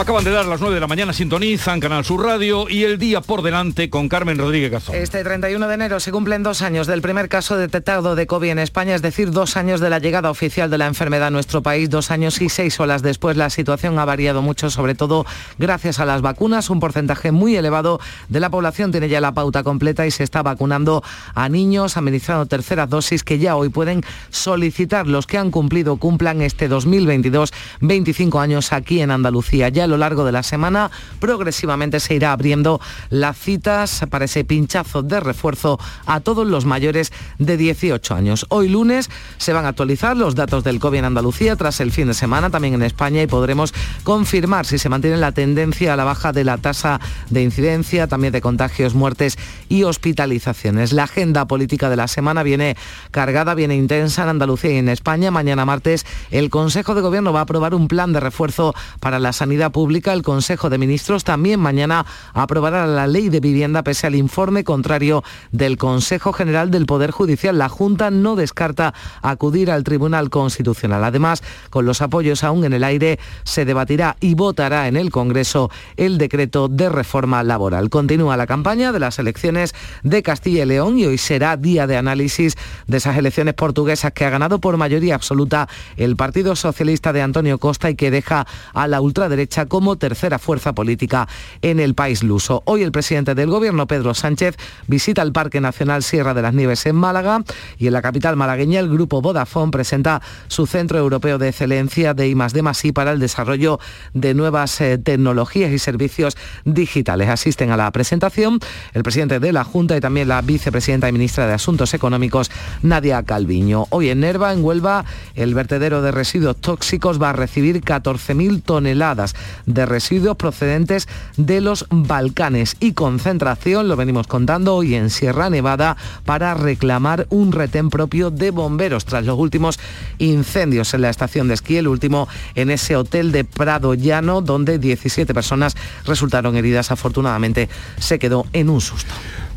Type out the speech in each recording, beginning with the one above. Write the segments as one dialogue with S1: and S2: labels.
S1: Acaban de dar las 9 de la mañana, sintonizan Canal Sur Radio y el día por delante con Carmen Rodríguez Gazón.
S2: Este 31 de enero se cumplen dos años del primer caso detectado de COVID en España, es decir, dos años de la llegada oficial de la enfermedad a nuestro país, dos años y seis horas después. La situación ha variado mucho, sobre todo gracias a las vacunas. Un porcentaje muy elevado de la población tiene ya la pauta completa y se está vacunando a niños, administrando terceras dosis que ya hoy pueden solicitar. Los que han cumplido cumplan este 2022 25 años aquí en Andalucía a lo largo de la semana progresivamente se irá abriendo las citas para ese pinchazo de refuerzo a todos los mayores de 18 años. Hoy lunes se van a actualizar los datos del COVID en Andalucía tras el fin de semana, también en España, y podremos confirmar si se mantiene la tendencia a la baja de la tasa de incidencia, también de contagios, muertes y hospitalizaciones. La agenda política de la semana viene cargada, viene intensa en Andalucía y en España. Mañana martes el Consejo de Gobierno va a aprobar un plan de refuerzo para la sanidad pública, el Consejo de Ministros también mañana aprobará la ley de vivienda pese al informe contrario del Consejo General del Poder Judicial. La Junta no descarta acudir al Tribunal Constitucional. Además, con los apoyos aún en el aire, se debatirá y votará en el Congreso el decreto de reforma laboral. Continúa la campaña de las elecciones de Castilla y León y hoy será día de análisis de esas elecciones portuguesas que ha ganado por mayoría absoluta el Partido Socialista de Antonio Costa y que deja a la ultraderecha como tercera fuerza política en el país luso. Hoy el presidente del gobierno, Pedro Sánchez, visita el Parque Nacional Sierra de las Nieves en Málaga y en la capital malagueña el grupo Vodafone presenta su Centro Europeo de Excelencia de I+D+I para el desarrollo de nuevas eh, tecnologías y servicios digitales. Asisten a la presentación el presidente de la Junta y también la vicepresidenta y ministra de Asuntos Económicos, Nadia Calviño. Hoy en Nerva, en Huelva, el vertedero de residuos tóxicos va a recibir 14.000 toneladas de residuos procedentes de los Balcanes y concentración, lo venimos contando hoy en Sierra Nevada, para reclamar un retén propio de bomberos tras los últimos incendios en la estación de esquí, el último en ese hotel de Prado Llano, donde 17 personas resultaron heridas. Afortunadamente se quedó en un susto.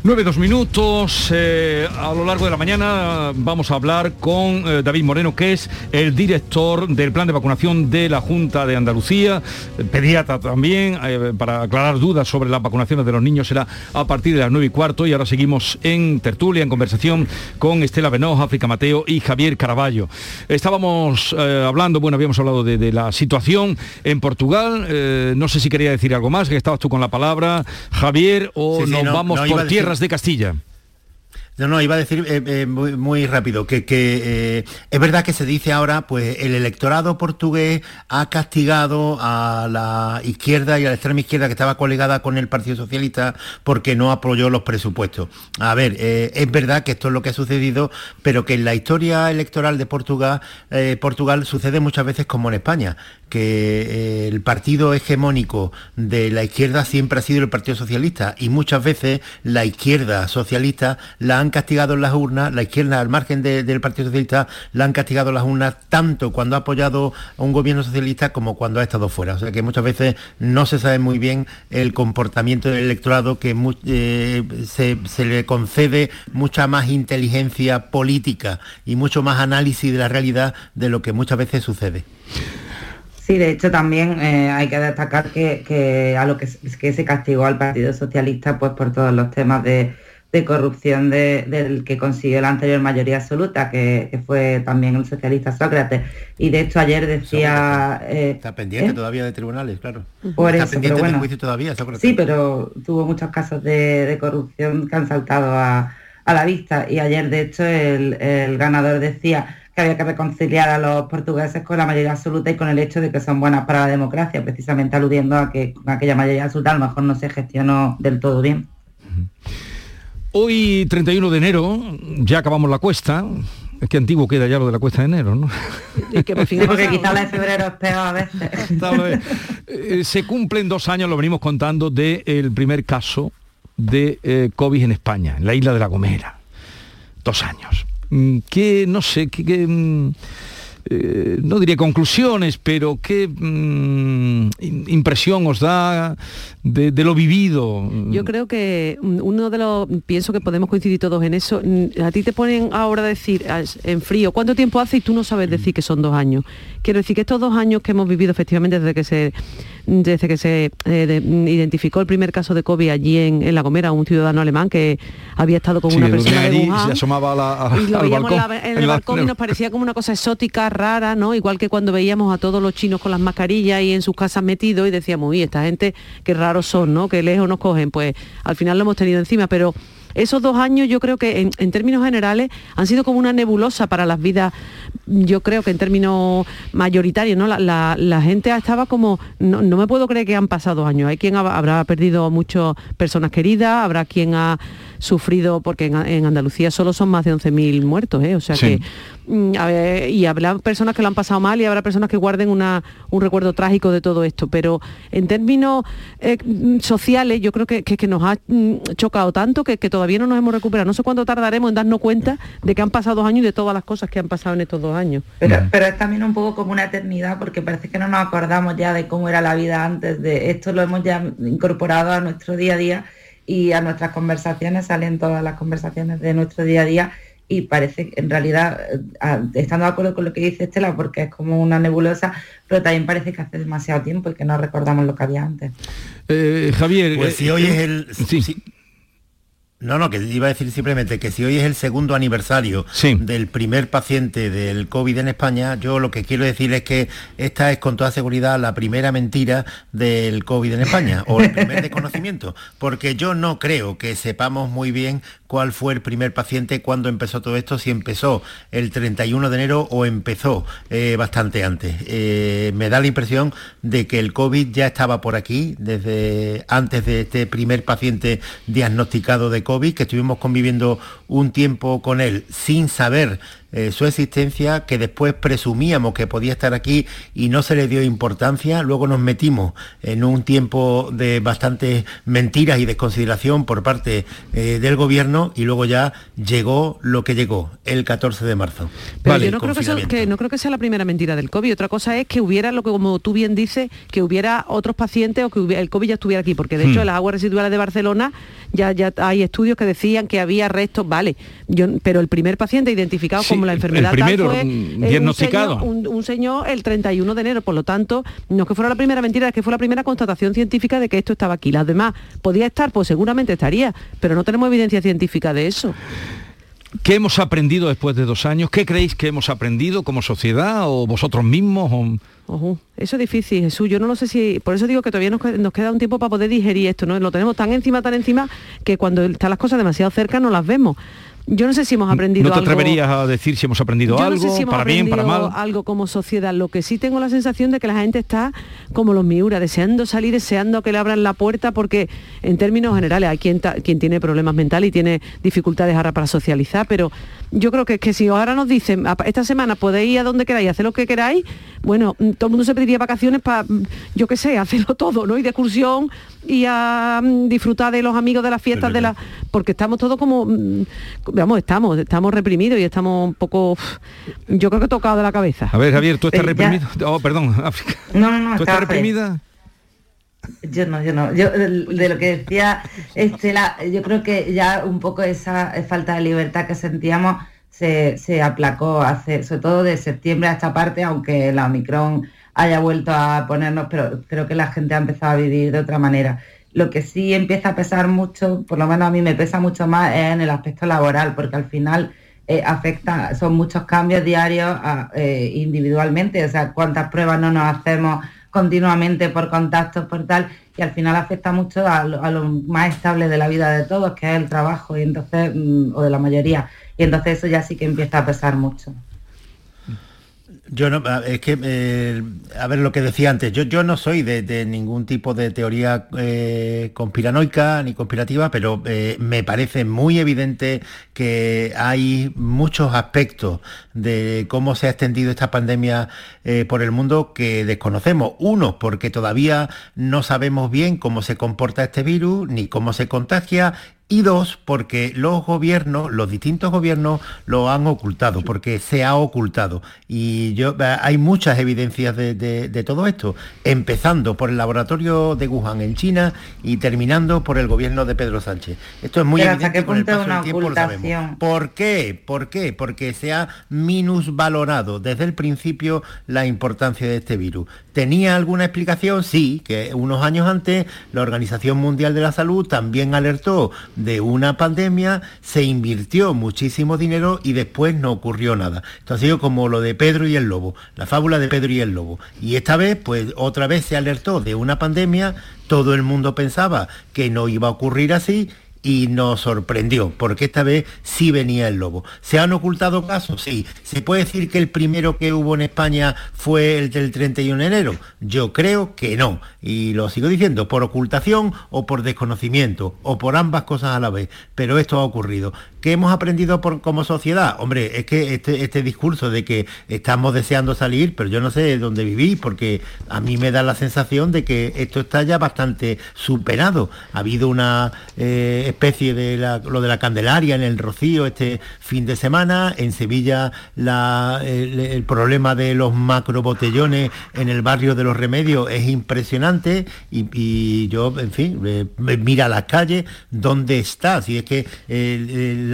S1: 9, dos minutos. Eh, a lo largo de la mañana vamos a hablar con eh, David Moreno, que es el director del plan de vacunación de la Junta de Andalucía, pediatra también, eh, para aclarar dudas sobre las vacunaciones de los niños será a partir de las 9 y cuarto. Y ahora seguimos en tertulia, en conversación con Estela Benoja, África Mateo y Javier Caraballo. Estábamos hablando, bueno, habíamos hablado de, la situación en Portugal. no sé si quería decir algo más, que estabas tú con la palabra, Javier, o nos vamos por tierra de Castilla.
S3: No, no, iba a decir eh, eh, muy, rápido que, eh, es verdad que se dice ahora, pues el electorado portugués ha castigado a la izquierda y a la extrema izquierda que estaba colegada con el Partido Socialista porque no apoyó los presupuestos. A ver, es verdad que esto es lo que ha sucedido, pero que en la historia electoral de Portugal, Portugal sucede muchas veces como en España, que el partido hegemónico de la izquierda siempre ha sido el Partido Socialista y muchas veces la izquierda socialista la han castigado en las urnas, la izquierda al margen del Partido Socialista la han castigado las urnas tanto cuando ha apoyado a un gobierno socialista como cuando ha estado fuera. O sea que muchas veces no se sabe muy bien el comportamiento del electorado que eh, se, le concede mucha más inteligencia política y mucho más análisis de la realidad de lo que muchas veces sucede.
S4: Sí, de hecho también eh, hay que destacar que, a lo que, que, se castigó al Partido Socialista pues por todos los temas de, de corrupción del que consiguió la anterior mayoría absoluta, que, fue también el socialista Sócrates. Y de hecho ayer decía...
S3: Eh, está pendiente ¿eh? todavía de tribunales, claro.
S4: está pendiente de juicio todavía, Sócrates. Sí, pero tuvo muchos casos de, corrupción que han saltado a, la vista. Y ayer, de hecho, el, ganador decía que había que reconciliar a los portugueses con la mayoría absoluta y con el hecho de que son buenas para la democracia, precisamente aludiendo a que con aquella mayoría absoluta a lo mejor no se gestionó del todo bien.
S1: Hoy, 31 de enero, ya acabamos la cuesta. Es que antiguo queda ya lo de la cuesta de enero, ¿no?
S4: que porque quizá la de febrero es peor a veces.
S1: Eh, se cumplen dos años, lo venimos contando, del primer caso de eh, COVID en España, en la isla de La Gomera. Dos años. Mm, que, no sé, que, mm, eh, no diría conclusiones, pero qué mm, impresión os da de, lo vivido.
S5: Yo creo que uno de los, pienso que podemos coincidir todos en eso, a ti te ponen ahora a decir en frío, ¿cuánto tiempo hace? Y tú no sabes decir que son dos años. Quiero decir que estos dos años que hemos vivido efectivamente desde que se desde que se eh, identificó el primer caso de COVID allí en, La Gomera, un ciudadano alemán que había estado con una persona de Wuhan,
S1: se asomaba la,
S5: y lo veíamos en el balcón y nos parecía como una cosa exótica, rara, ¿no? Igual que cuando veíamos a todos los chinos con las mascarillas y en sus casas metidos y decíamos, uy, esta gente, qué raros son, ¿no? Que lejos nos cogen. Pues al final lo hemos tenido encima, pero esos dos años yo creo que en, términos generales han sido como una nebulosa para las vidas, yo creo que en términos mayoritarios, ¿no? La, gente estaba como, no, me puedo creer que han pasado años. Hay quien habrá perdido muchas personas queridas, habrá quien ha sufrido, porque en, Andalucía solo son más de 11.000 muertos, ¿eh? o sea que Mm, y habrá personas que lo han pasado mal y habrá personas que guarden un recuerdo trágico de todo esto, pero en términos eh, mm, sociales yo creo que, nos ha mm, chocado tanto que, todavía no nos hemos recuperado. No sé cuánto tardaremos en darnos cuenta de que han pasado dos años y de todas las cosas que han pasado en estos dos años.
S4: Pero, es también un poco como una eternidad porque parece que no nos acordamos ya de cómo era la vida antes de esto, lo hemos ya incorporado a nuestro día a día y a nuestras conversaciones, salen todas las conversaciones de nuestro día a día y parece que en realidad, eh, estando de acuerdo con lo que dice Estela, porque es como una nebulosa, pero también parece que hace demasiado tiempo y que no recordamos lo que había antes.
S1: Eh, Javier,
S3: pues si hoy es el... Sí. No, no, que iba a decir simplemente que si hoy es el segundo aniversario del primer paciente del COVID en España, yo lo que quiero decir es que esta es con toda seguridad la primera mentira del COVID en España, o el primer desconocimiento, porque yo no creo que sepamos muy bien cuál fue el primer paciente, cuándo empezó todo esto, si empezó el 31 de enero o empezó eh, bastante antes. Eh, me da la impresión de que el COVID ya estaba por aquí desde antes de este primer paciente diagnosticado de COVID que estuvimos conviviendo un tiempo con él sin saber eh, su existencia, que después presumíamos que podía estar aquí y no se le dio importancia. Luego nos metimos en un tiempo de bastantes mentiras y desconsideración por parte eh, del gobierno y luego ya llegó lo que llegó, el 14 de marzo.
S5: Pero yo no creo que, no creo que sea la primera mentira del COVID. Otra cosa es que hubiera, lo que como tú bien dices, que hubiera otros pacientes o que el COVID ya estuviera aquí, porque de hecho hmm. en las aguas residuales de Barcelona ya, ya hay estudios que decían que había restos, vale, yo, pero el primer paciente identificado como la enfermedad
S1: el primero fue diagnosticado.
S5: Un señor, el 31 de enero, por lo tanto, no es que fuera la primera mentira, es que fue la primera constatación científica de que esto estaba aquí. Las demás, ¿podía estar? Pues seguramente estaría, pero no tenemos evidencia científica de eso.
S1: ¿Qué hemos aprendido después de dos años? ¿Qué creéis que hemos aprendido como sociedad o vosotros mismos?
S5: eso es difícil, Jesús. Yo no lo sé si... Por eso digo que todavía nos, nos, queda un tiempo para poder digerir esto, ¿no? Lo tenemos tan encima, tan encima, que cuando están las cosas demasiado cerca no las vemos. Yo no sé si hemos aprendido
S1: algo... ¿No te atreverías a decir si hemos aprendido algo, para bien, para mal?
S5: algo como sociedad. Lo que sí tengo la sensación de que la gente está como los miura, deseando salir, deseando que le abran la puerta, porque en términos generales hay quien, quien tiene problemas mentales y tiene dificultades ahora para socializar, pero yo creo que, que si ahora nos dicen, esta semana podéis ir a donde queráis, hacer lo que queráis, bueno, mm, todo el mundo se pediría vacaciones para, mm, yo qué sé, hacerlo todo, ¿no? Y de excursión y a mm, disfrutar de los amigos de las fiestas de la. Porque estamos todos como. Vamos, estamos, estamos reprimidos y estamos un poco. Yo creo que tocado de la cabeza.
S1: A ver, Javier, ¿tú estás eh, reprimido? Oh, perdón.
S4: No, no, no.
S1: ¿Tú estás reprimida?
S4: Yo no, yo no. Yo de lo que decía Estela, yo creo que ya un poco esa falta de libertad que sentíamos se, se aplacó hace, sobre todo de septiembre a esta parte, aunque la Omicron haya vuelto a ponernos, pero creo que la gente ha empezado a vivir de otra manera. Lo que sí empieza a pesar mucho, por lo menos a mí me pesa mucho más, es en el aspecto laboral, porque al final eh, afecta, son muchos cambios diarios eh, individualmente, o sea, cuántas pruebas no nos hacemos continuamente por contactos, por tal, y al final afecta mucho a lo, más estable de la vida de todos, que es el trabajo, y entonces, mm, o de la mayoría, y entonces eso ya sí que empieza a pesar mucho.
S3: Yo no, es que, eh, a ver lo que decía antes, yo, yo no soy de, ningún tipo de teoría eh, conspiranoica ni conspirativa, pero eh, me parece muy evidente que hay muchos aspectos de cómo se ha extendido esta pandemia por el mundo que desconocemos. Uno, porque todavía no sabemos bien cómo se comporta este virus, ni cómo se contagia, y dos, porque los gobiernos, los distintos gobiernos lo han ocultado, porque se ha ocultado. Y yo hay muchas evidencias de, todo esto, empezando por el laboratorio de Wuhan en China y terminando por el gobierno de Pedro Sánchez. Esto es muy evidente.
S4: ¿Hasta qué punto una ocultación?
S3: ¿Por qué? ¿Por qué? Porque se ha minusvalorado desde el principio la importancia de este virus. ¿Tenía alguna explicación? Sí, que unos años antes la Organización Mundial de la Salud también alertó de una pandemia, se invirtió muchísimo dinero y después no ocurrió nada. Esto ha sido como lo de Pedro y el Lobo, la fábula de Pedro y el Lobo. Y esta vez, pues otra vez se alertó de una pandemia, todo el mundo pensaba que no iba a ocurrir así y nos sorprendió, porque esta vez sí venía el lobo. ¿Se han ocultado casos? Sí. ¿Se puede decir que el primero que hubo en España fue el del 31 de enero? Yo creo que no. Y lo sigo diciendo, por ocultación o por desconocimiento, o por ambas cosas a la vez. Pero esto ha ocurrido. ¿Qué hemos aprendido por, como sociedad? Hombre, es que este, este discurso de que estamos deseando salir, pero yo no sé dónde vivís, porque a mí me da la sensación de que esto está ya bastante superado. Ha habido una eh, especie de lo de la Candelaria en el Rocío este fin de semana, en Sevilla el, problema de los macrobotellones en el barrio de los Remedios es impresionante y, yo, en fin, eh, mira las calles, ¿dónde está? Si es que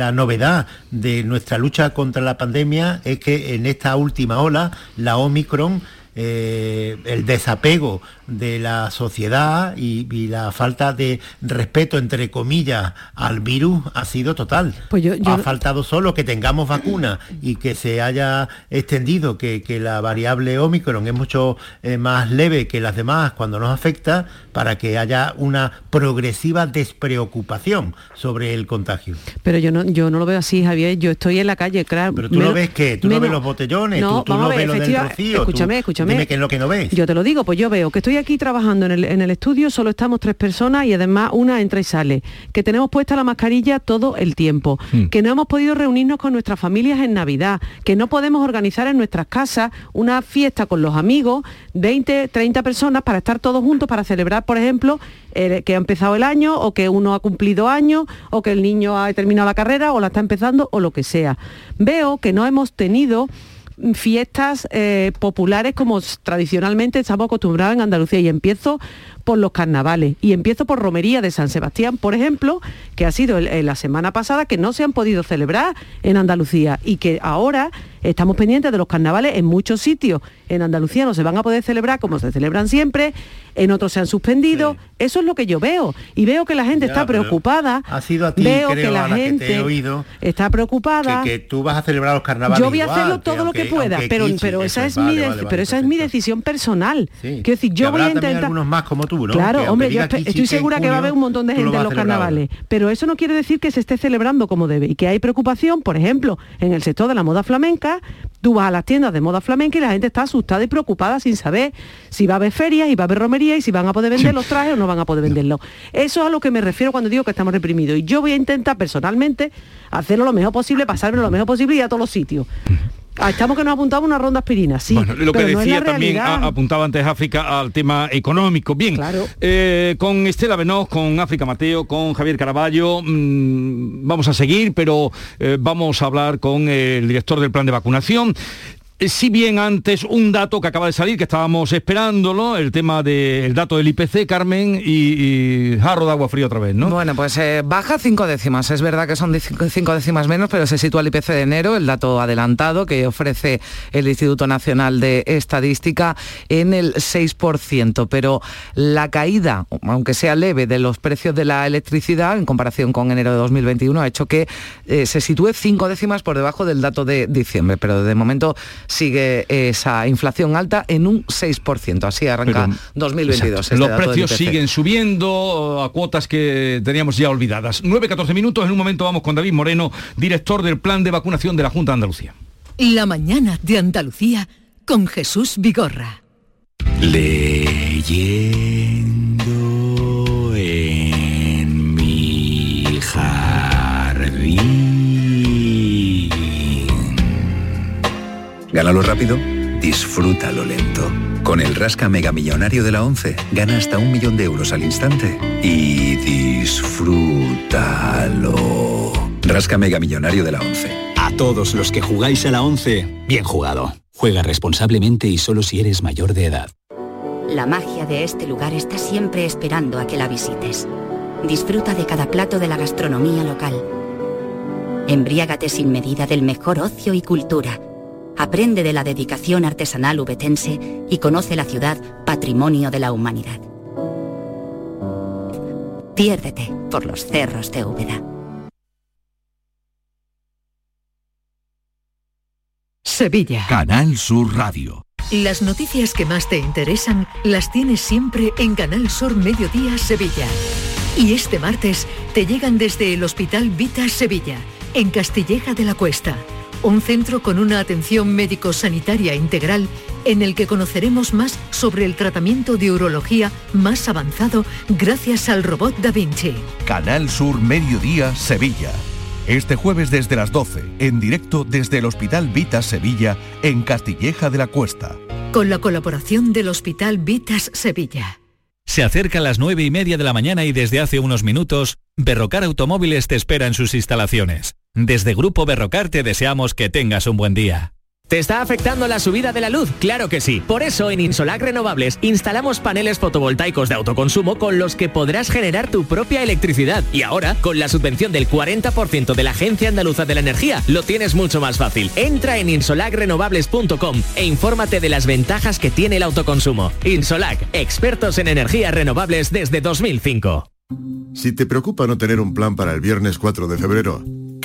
S3: la novedad de nuestra lucha contra la pandemia es que en esta última ola, la Omicron, eh, el desapego de la sociedad y, la falta de respeto, entre comillas, al virus ha sido total. Pues Ha faltado solo que tengamos vacuna y que se haya extendido, que, la variable Omicron es mucho eh, más leve que las demás cuando nos afecta, para que haya una progresiva despreocupación sobre el contagio.
S5: Pero yo no, yo no lo veo así, Javier. Yo estoy en la calle, claro.
S3: Pero tú no ves qué, tú no ves los botellones, tú, no ves lo del rocío.
S5: Escúchame, escúchame.
S3: Dime qué es lo que no ves.
S5: Yo te lo digo, pues yo veo que estoy aquí trabajando en el, estudio, solo estamos tres personas y además una entra y sale, que tenemos puesta la mascarilla todo el tiempo, hmm. que no hemos podido reunirnos con nuestras familias en Navidad, que no podemos organizar en nuestras casas una fiesta con los amigos, 20, 30 personas para estar todos juntos para celebrar, por ejemplo, que ha empezado el año o que uno ha cumplido años o que el niño ha terminado la carrera o la está empezando o lo que sea. Veo que no hemos tenido fiestas eh, populares como tradicionalmente estamos acostumbrados en Andalucía. Y empiezo por los carnavales. Y empiezo por Romería de San Sebastián, por ejemplo, que ha sido la semana pasada que no se han podido celebrar en Andalucía. Y que ahora estamos pendientes de los carnavales en muchos sitios. En Andalucía no se van a poder celebrar como se celebran siempre, en otros se han suspendido. Eso es lo que yo veo. Y veo que la gente está preocupada.
S3: Ha sido a ti,
S5: veo
S3: que
S5: la gente
S3: he oído
S5: está preocupada.
S3: Que, tú vas a celebrar los carnavales.
S5: Yo voy a hacerlo todo lo que pueda, pero, pero esa es mi pero esa es mi decisión personal. Quiero decir, yo voy a intentar.
S3: algunos más como tú, ¿no?
S5: Claro, hombre, yo estoy segura que va a haber un montón de gente en los carnavales. Pero eso no quiere decir que se esté celebrando como debe. Y que hay preocupación, por ejemplo, en el sector de la moda flamenca, tú vas a las tiendas de moda flamenca y la gente está asustada y preocupada sin saber si va a haber ferias y va a haber romería y si van a poder vender los trajes o no van a poder venderlos. Eso es a lo que me refiero cuando digo que estamos reprimidos. Y yo voy a intentar personalmente hacerlo lo mejor posible, pasarme lo mejor posible y a todos los sitios. Ah, estamos que nos apuntamos una ronda aspirina, sí.
S1: lo que decía también, apuntaba antes África al tema económico. Bien,
S5: claro.
S1: Eh, con Estela Benoz, con África Mateo, con Javier Caraballo, mm, vamos a seguir, pero eh, vamos a hablar con el director del plan de vacunación. Eh, si bien antes un dato que acaba de salir, que estábamos esperándolo, el tema del dato del IPC, Carmen, y, jarro de agua fría otra vez, ¿no?
S2: Bueno, pues eh, baja cinco décimas. Es verdad que son cinco décimas menos, pero se sitúa el IPC de enero, el dato adelantado que ofrece el Instituto Nacional de Estadística, en el 6%. Pero la caída, aunque sea leve, de los precios de la electricidad en comparación con enero de 2021 ha hecho que eh, se sitúe cinco décimas por debajo del dato de diciembre. Pero de momento sigue esa inflación alta en un 6%. Así arranca 2022.
S1: Este Los precios siguen subiendo a cuotas que teníamos ya olvidadas. 9-14 minutos, en un momento vamos con David Moreno, director del plan de vacunación de la Junta de Andalucía.
S6: La mañana de Andalucía con Jesús Vigorra.
S7: Gánalo rápido, disfrútalo lento.
S8: Con el Rasca Mega Millonario de la 11, gana hasta un millón de euros al instante y disfrútalo. Rasca Mega Millonario de la 11.
S9: A todos los que jugáis a la 11, bien jugado. Juega responsablemente y solo si eres mayor de edad.
S10: La magia de este lugar está siempre esperando a que la visites. Disfruta de cada plato de la gastronomía local. Embriágate sin medida del mejor ocio y cultura aprende de la dedicación artesanal ubetense y conoce la ciudad patrimonio de la humanidad. Piérdete por los cerros de Úbeda.
S6: Sevilla.
S11: Canal Sur Radio.
S6: Las noticias que más te interesan las tienes siempre en Canal Sur Mediodía Sevilla. Y este martes te llegan desde el Hospital Vita Sevilla, en Castilleja de la Cuesta un centro con una atención médico-sanitaria integral en el que conoceremos más sobre el tratamiento de urología más avanzado gracias al robot Da Vinci.
S11: Canal Sur Mediodía Sevilla. Este jueves desde las 12, en directo desde el Hospital Vitas Sevilla, en Castilleja de la Cuesta.
S6: Con la colaboración del Hospital Vitas Sevilla.
S12: Se acerca a las 9 y media de la mañana y desde hace unos minutos, Berrocar Automóviles te espera en sus instalaciones. Desde Grupo Berrocar te deseamos que tengas un buen día.
S13: ¿Te está afectando la subida de la luz? Claro que sí. Por eso en Insolac Renovables instalamos paneles fotovoltaicos de autoconsumo con los que podrás generar tu propia electricidad. Y ahora, con la subvención del 40% de la Agencia Andaluza de la Energía, lo tienes mucho más fácil. Entra en insolacrenovables.com e infórmate de las ventajas que tiene el autoconsumo. Insolac, expertos en energías renovables desde 2005.
S14: Si te preocupa no tener un plan para el viernes 4 de febrero,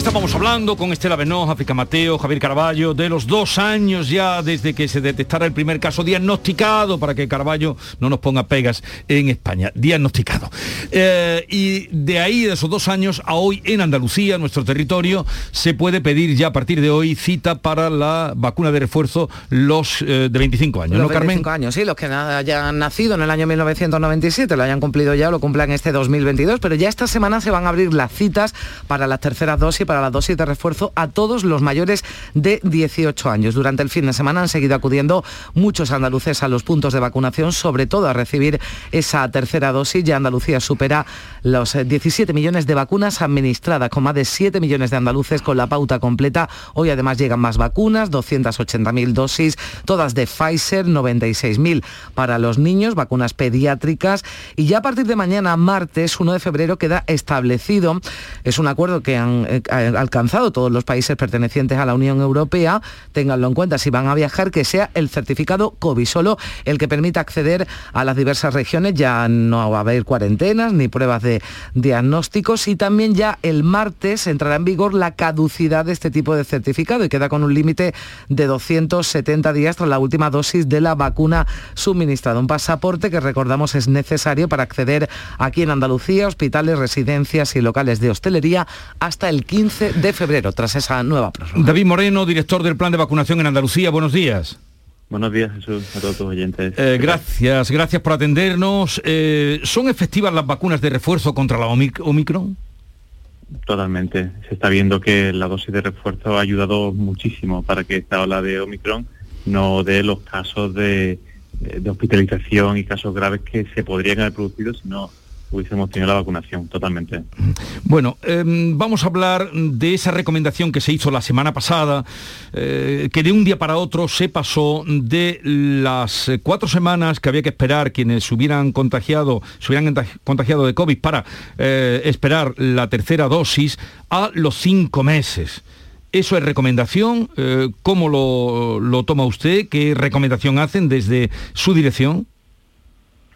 S1: Estábamos hablando con Estela Benoz, África Mateo, Javier Caraballo, de los dos años ya desde que se detectara el primer caso diagnosticado, para que Caraballo no nos ponga pegas en España, diagnosticado. Eh, y de ahí, de esos dos años a hoy, en Andalucía, nuestro territorio, se puede pedir ya a partir de hoy cita para la vacuna de refuerzo los eh, de 25 años,
S2: los
S1: ¿no, Carmen?
S2: 25 años, sí, los que hayan nacido en el año 1997, lo hayan cumplido ya, lo cumplan este 2022, pero ya esta semana se van a abrir las citas para las terceras dosis para la dosis de refuerzo a todos los mayores de 18 años. Durante el fin de semana han seguido acudiendo muchos andaluces a los puntos de vacunación, sobre todo a recibir esa tercera dosis. Ya Andalucía supera los 17 millones de vacunas administradas, con más de 7 millones de andaluces con la pauta completa. Hoy además llegan más vacunas, 280.000 dosis, todas de Pfizer, 96.000 para los niños, vacunas pediátricas. Y ya a partir de mañana, martes 1 de febrero, queda establecido, es un acuerdo que han eh, alcanzado todos los países pertenecientes a la Unión Europea, ténganlo en cuenta si van a viajar, que sea el certificado COVID solo el que permita acceder a las diversas regiones, ya no va a haber cuarentenas ni pruebas de diagnósticos y también ya el martes entrará en vigor la caducidad de este tipo de certificado y queda con un límite de 270 días tras la última dosis de la vacuna suministrada. Un pasaporte que recordamos es necesario para acceder aquí en Andalucía, hospitales, residencias y locales de hostelería hasta el 15 de febrero, tras esa nueva prórroga.
S1: David Moreno, director del plan de vacunación en Andalucía, buenos días.
S15: Buenos días, Jesús, a todos tus oyentes.
S1: Eh, gracias, gracias por atendernos. Eh, ¿Son efectivas las vacunas de refuerzo contra la Omicron?
S15: Totalmente. Se está viendo que la dosis de refuerzo ha ayudado muchísimo para que esta ola de Omicron no dé los casos de, de hospitalización y casos graves que se podrían haber producido si no hubiésemos tenido la vacunación, totalmente.
S1: Bueno, em, vamos a hablar de esa recomendación que se hizo la semana pasada, eh, que de un día para otro se pasó de las cuatro semanas que había que esperar quienes hubieran contagiado, se hubieran contagiado de COVID para eh, esperar la tercera dosis a los cinco meses. ¿Eso es recomendación? Eh, ¿Cómo lo, lo toma usted? ¿Qué recomendación hacen desde su dirección?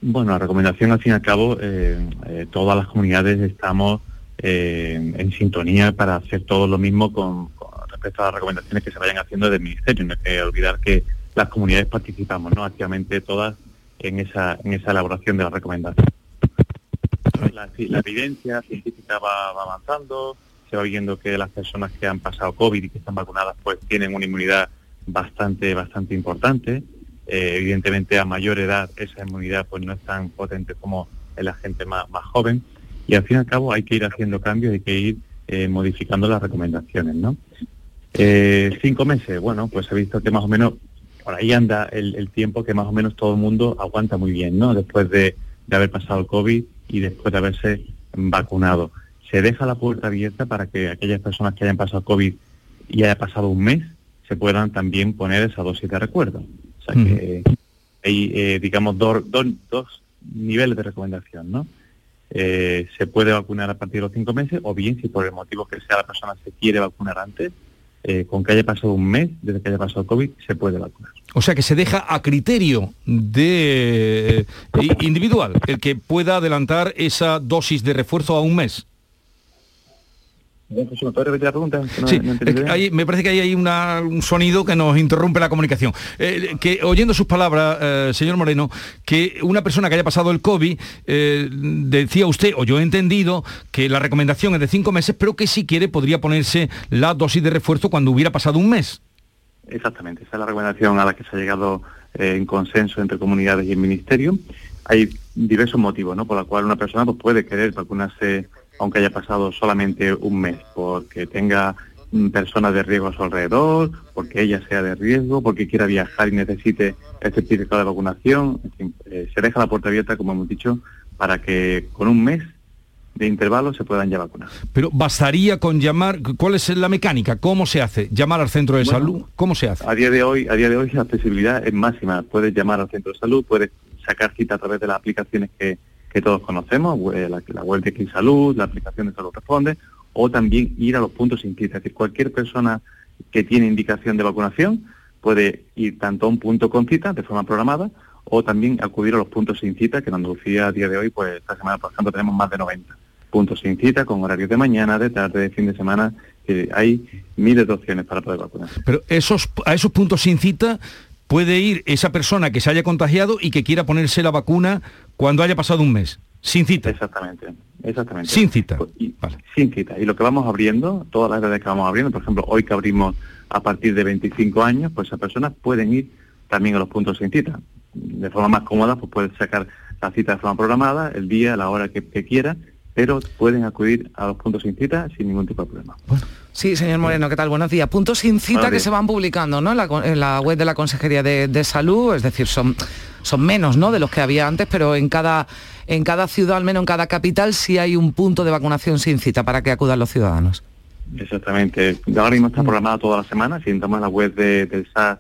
S15: Bueno, la recomendación al fin y al cabo, eh, eh, todas las comunidades estamos eh, en sintonía para hacer todo lo mismo con, respecto a las recomendaciones que se vayan haciendo del Ministerio. No hay que olvidar que las comunidades participamos ¿no? activamente todas en esa, en esa elaboración de la recomendación. La, evidencia científica va, avanzando, se va viendo que las personas que han pasado COVID y que están vacunadas pues tienen una inmunidad bastante, bastante importante. Eh, evidentemente a mayor edad esa inmunidad pues no es tan potente como en la gente más, más joven y al fin y al cabo hay que ir haciendo cambios, hay que ir eh, modificando las recomendaciones, ¿no? Eh, cinco meses, bueno, pues he visto que más o menos por ahí anda el, tiempo que más o menos todo el mundo aguanta muy bien, ¿no? Después de, haber pasado el COVID y después de haberse vacunado. Se deja la puerta abierta para que aquellas personas que hayan pasado COVID y haya pasado un mes se puedan también poner esa dosis de recuerdo. O sea que hay, eh, digamos, dos, dos, niveles de recomendación, ¿no? Eh, se puede vacunar a partir de los cinco meses o bien si por el motivo que sea la persona se quiere vacunar antes, eh, con que haya pasado un mes desde que haya pasado el COVID, se puede vacunar.
S1: O sea que se deja a criterio de individual el que pueda adelantar esa dosis de refuerzo a un mes. Sí, me parece que ahí hay un sonido que nos interrumpe la comunicación. Eh, que oyendo sus palabras, eh, señor Moreno, que una persona que haya pasado el COVID, eh, decía usted, o yo he entendido, que la recomendación es de cinco meses, pero que si quiere podría ponerse la dosis de refuerzo cuando hubiera pasado un mes.
S15: Exactamente, esa es la recomendación a la que se ha llegado en consenso entre comunidades y el Ministerio. Hay diversos motivos, ¿no? Por la cual una persona pues, puede querer vacunarse aunque haya pasado solamente un mes, porque tenga mm, personas de riesgo a su alrededor, porque ella sea de riesgo, porque quiera viajar y necesite el certificado de vacunación. Eh, se deja la puerta abierta, como hemos dicho, para que con un mes de intervalo se puedan ya vacunar.
S1: Pero bastaría con llamar, ¿cuál es la mecánica? ¿Cómo se hace? ¿Llamar al centro de salud? ¿Cómo se hace?
S15: A día de hoy, a día de hoy la accesibilidad es máxima. Puedes llamar al centro de salud, puedes sacar cita a través de las aplicaciones que, que todos conocemos, la, la web de Salud, la aplicación de Salud Responde, o también ir a los puntos sin cita. Es decir, cualquier persona que tiene indicación de vacunación puede ir tanto a un punto con cita de forma programada o también acudir a los puntos sin cita, que en Andalucía a día de hoy, pues esta semana, por ejemplo, tenemos más de 90 puntos sin cita, con horarios de mañana, de tarde, de fin de semana, que hay miles de opciones para poder vacunar.
S1: Pero esos, a esos puntos sin cita puede ir esa persona que se haya contagiado y que quiera ponerse la vacuna cuando haya pasado un mes, sin cita.
S15: Exactamente, exactamente.
S1: Sin cita.
S15: Pues, sin cita. Y lo que vamos abriendo, todas las edades que vamos abriendo, por ejemplo, hoy que abrimos a partir de 25 años, pues esas personas pueden ir también a los puntos sin cita. De forma más cómoda, pues pueden sacar la cita de forma programada, el día, la hora que, quiera, pero pueden acudir a los puntos sin cita sin ningún tipo de problema.
S2: Sí, señor Moreno, ¿qué tal? Buenos días. Puntos sin cita que se van publicando ¿no? en, la, web de la Consejería de, Salud, es decir, son, son menos ¿no? de los que había antes, pero en cada, en cada ciudad, al menos en cada capital, sí hay un punto de vacunación sin cita para que acudan los ciudadanos.
S15: Exactamente. Ahora mismo está mm. programada toda la semana. Si entramos en la web del SAS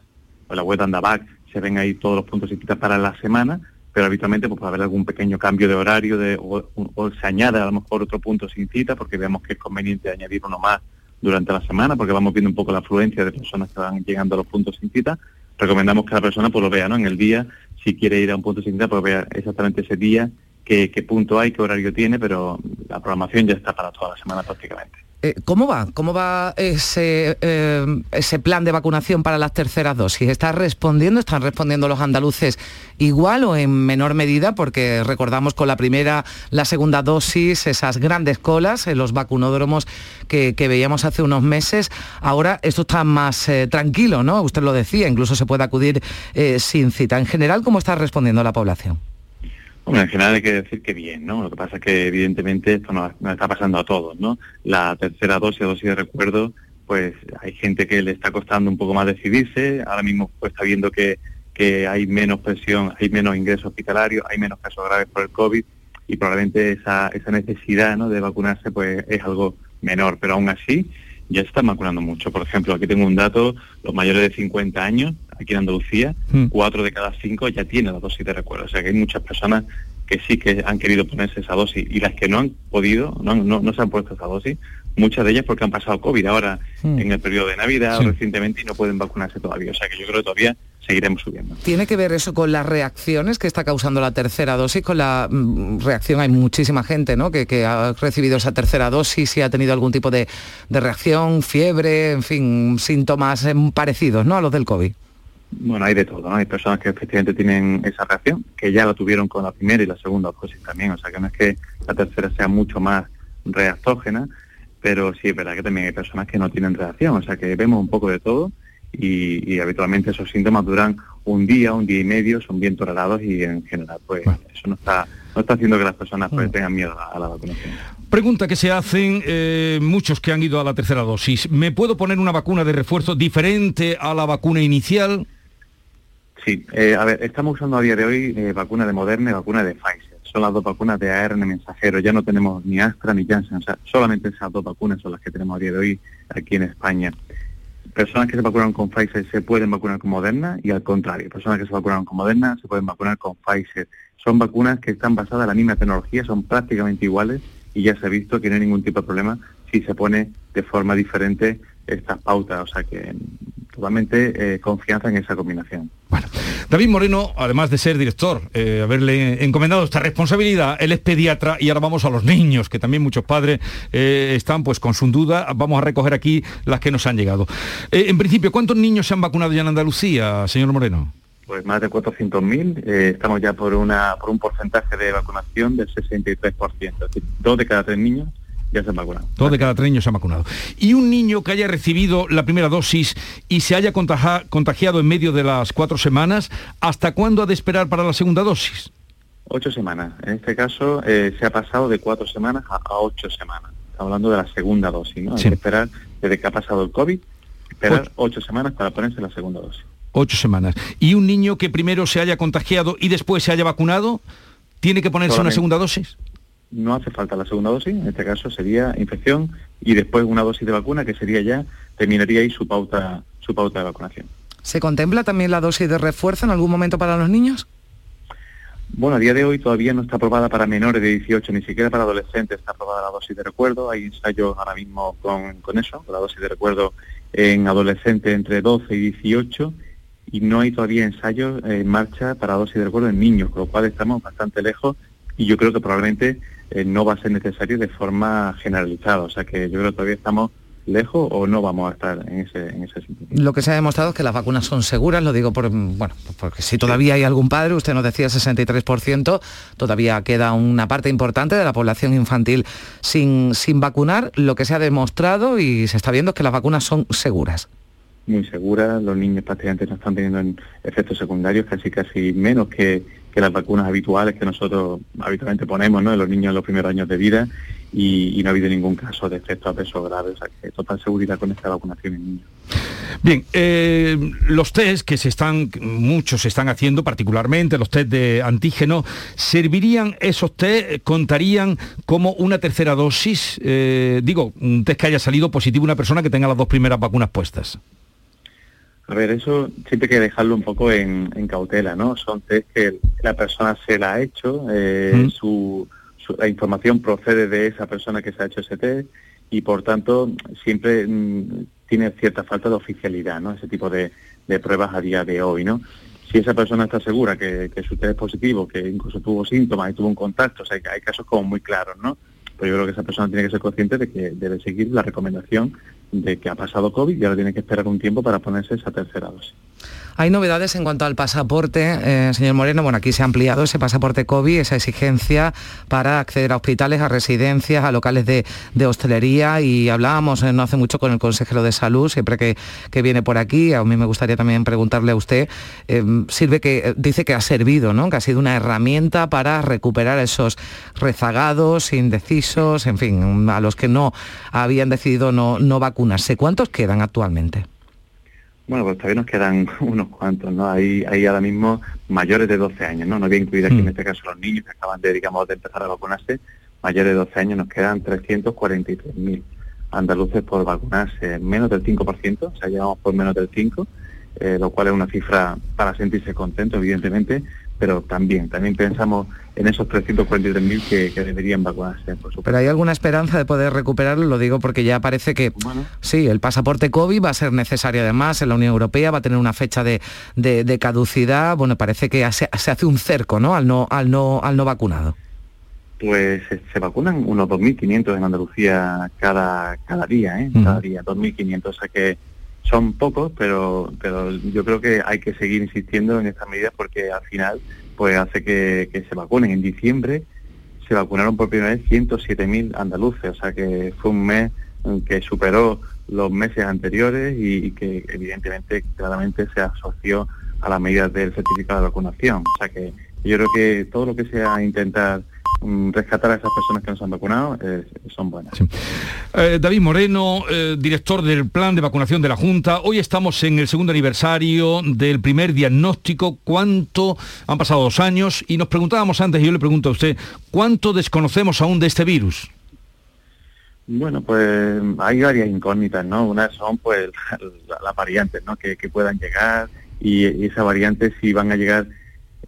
S15: o la web de Andavac, se ven ahí todos los puntos sin cita para la semana, pero habitualmente pues, puede haber algún pequeño cambio de horario de, o, o, se añade a lo mejor otro punto sin cita porque vemos que es conveniente añadir uno más durante la semana, porque vamos viendo un poco la afluencia de personas que van llegando a los puntos sin cita. Recomendamos que la persona pues lo vea, ¿no? En el día, si quiere ir a un punto sin cita, pues vea exactamente ese día, qué, qué punto hay, qué horario tiene, pero la programación ya está para toda la semana prácticamente.
S2: Eh, ¿Cómo va? ¿Cómo va ese, eh, ese plan de vacunación para las terceras dosis? ¿Está respondiendo, están respondiendo los andaluces igual o en menor medida? Porque recordamos con la primera, la segunda dosis, esas grandes colas en los vacunódromos que, veíamos hace unos meses. Ahora esto está más eh, tranquilo, ¿no? Usted lo decía, incluso se puede acudir sin cita. En general, ¿cómo está respondiendo la población?
S15: Bueno, en general hay que decir que bien, ¿no? Lo que pasa es que evidentemente esto nos, está pasando a todos, ¿no? La tercera dosis, dosis de recuerdo, pues hay gente que le está costando un poco más decidirse, ahora mismo pues está viendo que, que hay menos presión, hay menos ingresos hospitalarios, hay menos casos graves por el COVID y probablemente esa, esa necesidad ¿no? de vacunarse pues es algo menor, pero aún así ya se están vacunando mucho. Por ejemplo, aquí tengo un dato, los mayores de 50 años, aquí en Andalucía, hmm. cuatro de cada cinco ya tienen la dosis de recuerdo. O sea que hay muchas personas que sí que han querido ponerse esa dosis y las que no han podido, no, no, no se han puesto esa dosis, muchas de ellas porque han pasado COVID ahora hmm. en el periodo de Navidad o recientemente y no pueden vacunarse todavía. O sea que yo creo que todavía seguiremos subiendo.
S2: ¿Tiene que ver eso con las reacciones que está causando la tercera dosis? Con la mm, reacción, hay muchísima gente ¿no? que, que, ha recibido esa tercera dosis y ha tenido algún tipo de, de reacción, fiebre, en fin, síntomas eh, parecidos ¿no? a los del COVID.
S15: Bueno, hay de todo, ¿no? Hay personas que efectivamente tienen esa reacción, que ya la tuvieron con la primera y la segunda dosis también, o sea que no es que la tercera sea mucho más reactógena, pero sí es verdad que también hay personas que no tienen reacción, o sea que vemos un poco de todo y, habitualmente esos síntomas duran un día, un día y medio, son bien tolerados y en general pues eso no está no está haciendo que las personas pues, tengan miedo a, la vacunación.
S1: Pregunta que se hacen eh, muchos que han ido a la tercera dosis. ¿Me puedo poner una vacuna de refuerzo diferente a la vacuna inicial?
S15: Sí, eh, a ver, estamos usando a día de hoy eh, vacuna de Moderna y vacuna de Pfizer. Son las dos vacunas de ARN mensajero. Ya no tenemos ni Astra ni Janssen. O sea, solamente esas dos vacunas son las que tenemos a día de hoy aquí en España. Personas que se vacunaron con Pfizer se pueden vacunar con Moderna y al contrario, personas que se vacunaron con Moderna se pueden vacunar con Pfizer. Son vacunas que están basadas en la misma tecnología, son prácticamente iguales y ya se ha visto que no hay ningún tipo de problema si se pone de forma diferente estas pautas. O sea que totalmente eh, confianza en esa combinación.
S1: Bueno, David Moreno, además de ser director, eh, haberle encomendado esta responsabilidad, él es pediatra y ahora vamos a los niños, que también muchos padres eh, están pues con su duda. Vamos a recoger aquí las que nos han llegado. en principio, ¿cuántos niños se han vacunado ya en Andalucía, señor Moreno?
S15: Pues más de 400.000, eh, estamos ya por, una, por un porcentaje de vacunación del 63%, es decir, dos de cada tres niños ya se han vacunado.
S1: Dos de cada tres niños se han vacunado. Y un niño que haya recibido la primera dosis y se haya contagiado en medio de las cuatro semanas, ¿hasta cuándo ha de esperar para la segunda dosis?
S15: Ocho semanas. En este caso eh, se ha pasado de cuatro semanas a, ocho semanas. Estamos hablando de la segunda dosis, ¿no? Hay que esperar desde que ha pasado el COVID, esperar ocho semanas para ponerse la segunda dosis
S1: ocho semanas. ¿Y un niño que primero se haya contagiado y después se haya vacunado, tiene que ponerse una segunda dosis?
S15: No hace falta la segunda dosis, en este caso sería infección y después una dosis de vacuna que sería ya, terminaría ahí su pauta, su pauta de vacunación.
S2: ¿Se contempla también la dosis de refuerzo en algún momento para los niños?
S15: Bueno, a día de hoy todavía no está aprobada para menores de 18, ni siquiera para adolescentes está aprobada la dosis de recuerdo. Hay ensayos ahora mismo con, con eso, con la dosis de recuerdo en adolescentes entre 12 y 18 y no hay todavía ensayos en marcha para dosis de recuerdo en niños, con lo cual estamos bastante lejos y yo creo que probablemente eh, no va a ser necesario de forma generalizada. O sea que yo creo que todavía estamos lejos o no vamos a estar en ese, en ese sentido.
S2: Lo que se ha demostrado es que las vacunas son seguras, lo digo por, bueno, porque si todavía hay algún padre, usted nos decía 63%, todavía queda una parte importante de la población infantil sin, sin vacunar. Lo que se ha demostrado y se está viendo es que las vacunas son seguras
S15: muy segura, los niños prácticamente no están teniendo efectos secundarios, casi casi menos que, las vacunas habituales que nosotros habitualmente ponemos ¿no? en los niños en los primeros años de vida y, no ha habido ningún caso de efectos a peso grave, o sea que total seguridad con esta vacunación en niños.
S1: Bien, eh, los test que se están, muchos se están haciendo, particularmente los test de antígeno, ¿servirían esos test, contarían como una tercera dosis? Eh, digo, un test que haya salido positivo una persona que tenga las dos primeras vacunas puestas.
S15: A ver, eso siempre hay que dejarlo un poco en, cautela, ¿no? Son test que la persona se la ha hecho, eh, su, la información procede de esa persona que se ha hecho ese test y por tanto siempre mm, tiene cierta falta de oficialidad, ¿no? Ese tipo de, pruebas a día de hoy, ¿no? Si esa persona está segura que, que su test es positivo, que incluso tuvo síntomas y tuvo un contacto, o sea, hay casos como muy claros, ¿no? Pero yo creo que esa persona tiene que ser consciente de que debe seguir la recomendación de que ha pasado COVID y ahora tiene que esperar un tiempo para ponerse esa tercera dosis.
S2: Hay novedades en cuanto al pasaporte, eh, señor Moreno. Bueno, aquí se ha ampliado ese pasaporte COVID, esa exigencia para acceder a hospitales, a residencias, a locales de, hostelería. Y hablábamos eh, no hace mucho con el consejero de salud, siempre que, viene por aquí. A mí me gustaría también preguntarle a usted, eh, sirve que dice que ha servido, ¿no? Que ha sido una herramienta para recuperar esos rezagados, indecisos, en fin, a los que no habían decidido no, no vacunarse. ¿Cuántos quedan actualmente?
S15: Bueno, pues todavía nos quedan unos cuantos, ¿no? Hay, hay ahora mismo mayores de 12 años, ¿no? No voy a incluir aquí en mm. este caso los niños que acaban de, digamos, de empezar a vacunarse. Mayores de 12 años nos quedan 343.000 andaluces por vacunarse, menos del 5%, o sea, llevamos por menos del 5%, eh, lo cual es una cifra para sentirse contento, evidentemente, pero también, también pensamos en esos 343.000 que, que deberían vacunarse, por supuesto.
S2: Pero hay alguna esperanza de poder recuperarlo, lo digo porque ya parece que sí, el pasaporte COVID va a ser necesario además en la Unión Europea, va a tener una fecha de, caducidad, bueno, parece que se, hace un cerco, ¿no? Al no, al no, al no vacunado.
S15: Pues se, vacunan unos 2.500 en Andalucía cada, cada día, ¿eh? Cada día, 2.500, o sea que son pocos, pero, pero yo creo que hay que seguir insistiendo en estas medidas porque al final pues hace que, se vacunen. En diciembre se vacunaron por primera vez 107.000 andaluces, o sea que fue un mes que superó los meses anteriores y, que evidentemente claramente se asoció a las medidas del certificado de vacunación. O sea que yo creo que todo lo que sea intentar rescatar a esas personas que nos han vacunado eh, son buenas.
S1: Eh, David Moreno, eh, director del plan de vacunación de la Junta. Hoy estamos en el segundo aniversario del primer diagnóstico. ¿Cuánto han pasado dos años? Y nos preguntábamos antes, y yo le pregunto a usted, ¿cuánto desconocemos aún de este virus?
S15: Bueno, pues hay varias incógnitas, ¿no? Una son pues las variantes, ¿no? Que, puedan llegar y, y esas variantes si van a llegar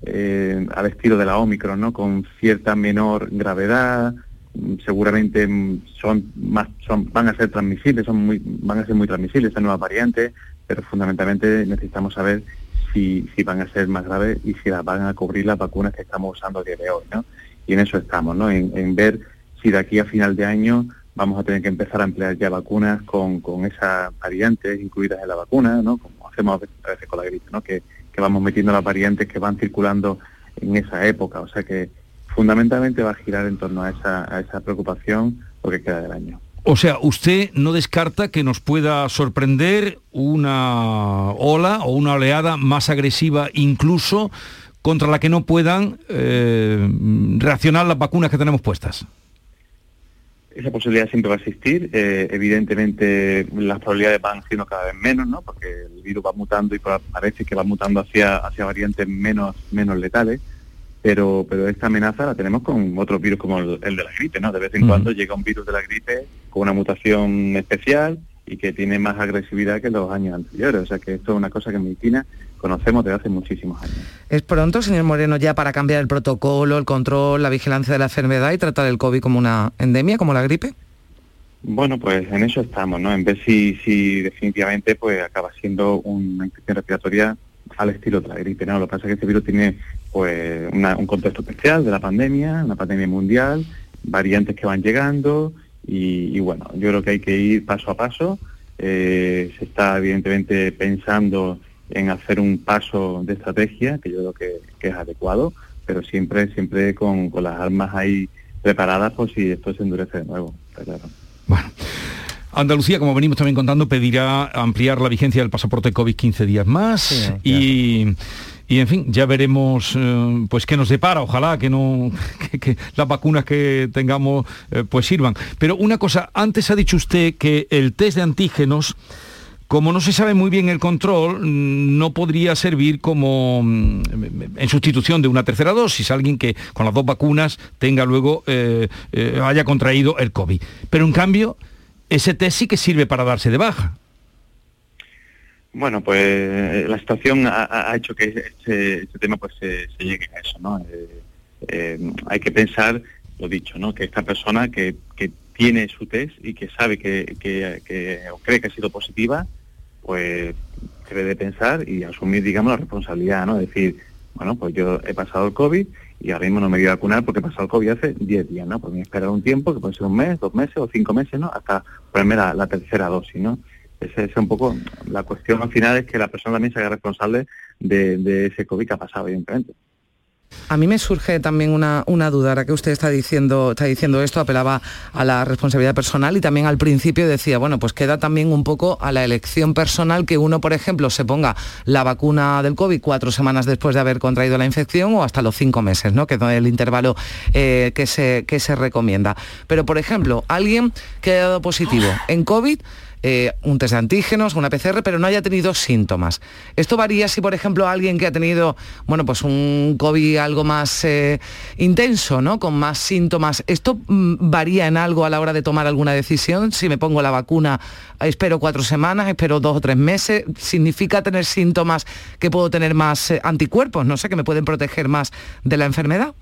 S15: eh, al estilo de la Omicron, ¿no? Con cierta menor gravedad, mm, seguramente mm, son más, son, van a ser transmisibles, son muy, van a ser muy transmisibles estas nuevas variantes, pero fundamentalmente necesitamos saber si, si van a ser más graves y si las van a cubrir las vacunas que estamos usando a día de hoy, ¿no? Y en eso estamos, ¿no? En, ver si de aquí a final de año vamos a tener que empezar a emplear ya vacunas con, con esas variantes incluidas en la vacuna, ¿no? Como hacemos a veces con la gripe, ¿no? Que, que vamos metiendo las variantes que van circulando en esa época. O sea que fundamentalmente va a girar en torno a esa, a esa preocupación lo que queda del año.
S1: O sea, usted no descarta que nos pueda sorprender una ola o una oleada más agresiva incluso contra la que no puedan eh, reaccionar las vacunas que tenemos puestas.
S15: Esa posibilidad siempre va a existir. Eh, evidentemente las probabilidades van siendo cada vez menos, ¿no? Porque el virus va mutando y parece que va mutando hacia, hacia variantes menos, menos letales. Pero, pero esta amenaza la tenemos con otros virus como el, de la gripe, ¿no? De vez en cuando llega un virus de la gripe con una mutación especial y que tiene más agresividad que los años anteriores. O sea que esto es una cosa que medicina conocemos desde hace muchísimos años.
S2: ¿Es pronto, señor Moreno, ya para cambiar el protocolo, el control, la vigilancia de la enfermedad y tratar el COVID como una endemia, como la gripe?
S15: Bueno, pues en eso estamos, ¿no? En ver si, si definitivamente pues acaba siendo una infección respiratoria al estilo de la gripe, ¿no? Lo que pasa es que este virus tiene pues un contexto especial de la pandemia, una pandemia mundial, variantes que van llegando y, bueno, yo creo que hay que ir paso a paso. Eh, se está evidentemente pensando en hacer un paso de estrategia, que yo creo que, es adecuado, pero siempre, siempre con, las armas ahí preparadas por si esto se endurece de nuevo.
S1: Bueno. Andalucía, como venimos también contando, pedirá ampliar la vigencia del pasaporte COVID 15 días más y, y, en fin, ya veremos eh, pues qué nos depara. Ojalá que no que, las vacunas que tengamos eh, pues sirvan. Pero una cosa, antes ha dicho usted que el test de antígenos como no se sabe muy bien el control, mm, no podría servir como mm, en sustitución de una tercera dosis, alguien que con las dos vacunas tenga luego, eh, eh, haya contraído el COVID. Pero en cambio, ese test sí que sirve para darse de baja.
S15: Bueno, pues eh, la situación ha, hecho que este, tema pues se, llegue a eso, ¿no? hay que pensar, lo dicho, ¿no? Que esta persona que, tiene su test y que sabe que, que, o cree que ha sido positiva, pues debe de pensar y asumir, digamos, la responsabilidad, ¿no? Decir, bueno, pues yo he pasado el COVID y ahora mismo no me voy a vacunar porque he pasado el COVID hace 10 días, ¿no? Pues me he esperado un tiempo, que puede ser un mes, dos meses o cinco meses, ¿no? Hasta ponerme la, tercera dosis, ¿no? Esa es un poco la cuestión al final es que la persona también se haga responsable de, de ese COVID que ha pasado, evidentemente.
S2: A mí me surge también una, duda, ahora que usted está diciendo, está diciendo esto, apelaba a la responsabilidad personal y también al principio decía, bueno, pues queda también un poco a la elección personal que uno, por ejemplo, se ponga la vacuna del COVID cuatro semanas después de haber contraído la infección o hasta los cinco meses, ¿no? que es el intervalo eh, que, se, que se recomienda. Pero, por ejemplo, alguien que ha dado positivo en COVID, eh, un test de antígenos, una PCR, pero no haya tenido síntomas. Esto varía si, por ejemplo, alguien que ha tenido, bueno, pues un COVID algo más eh, intenso, ¿no? Con más síntomas. ¿Esto mm, varía en algo a la hora de tomar alguna decisión? Si me pongo la vacuna, espero cuatro semanas, espero dos o tres meses. ¿Significa tener síntomas que puedo tener más eh, anticuerpos? No sé, que me pueden proteger más de la enfermedad.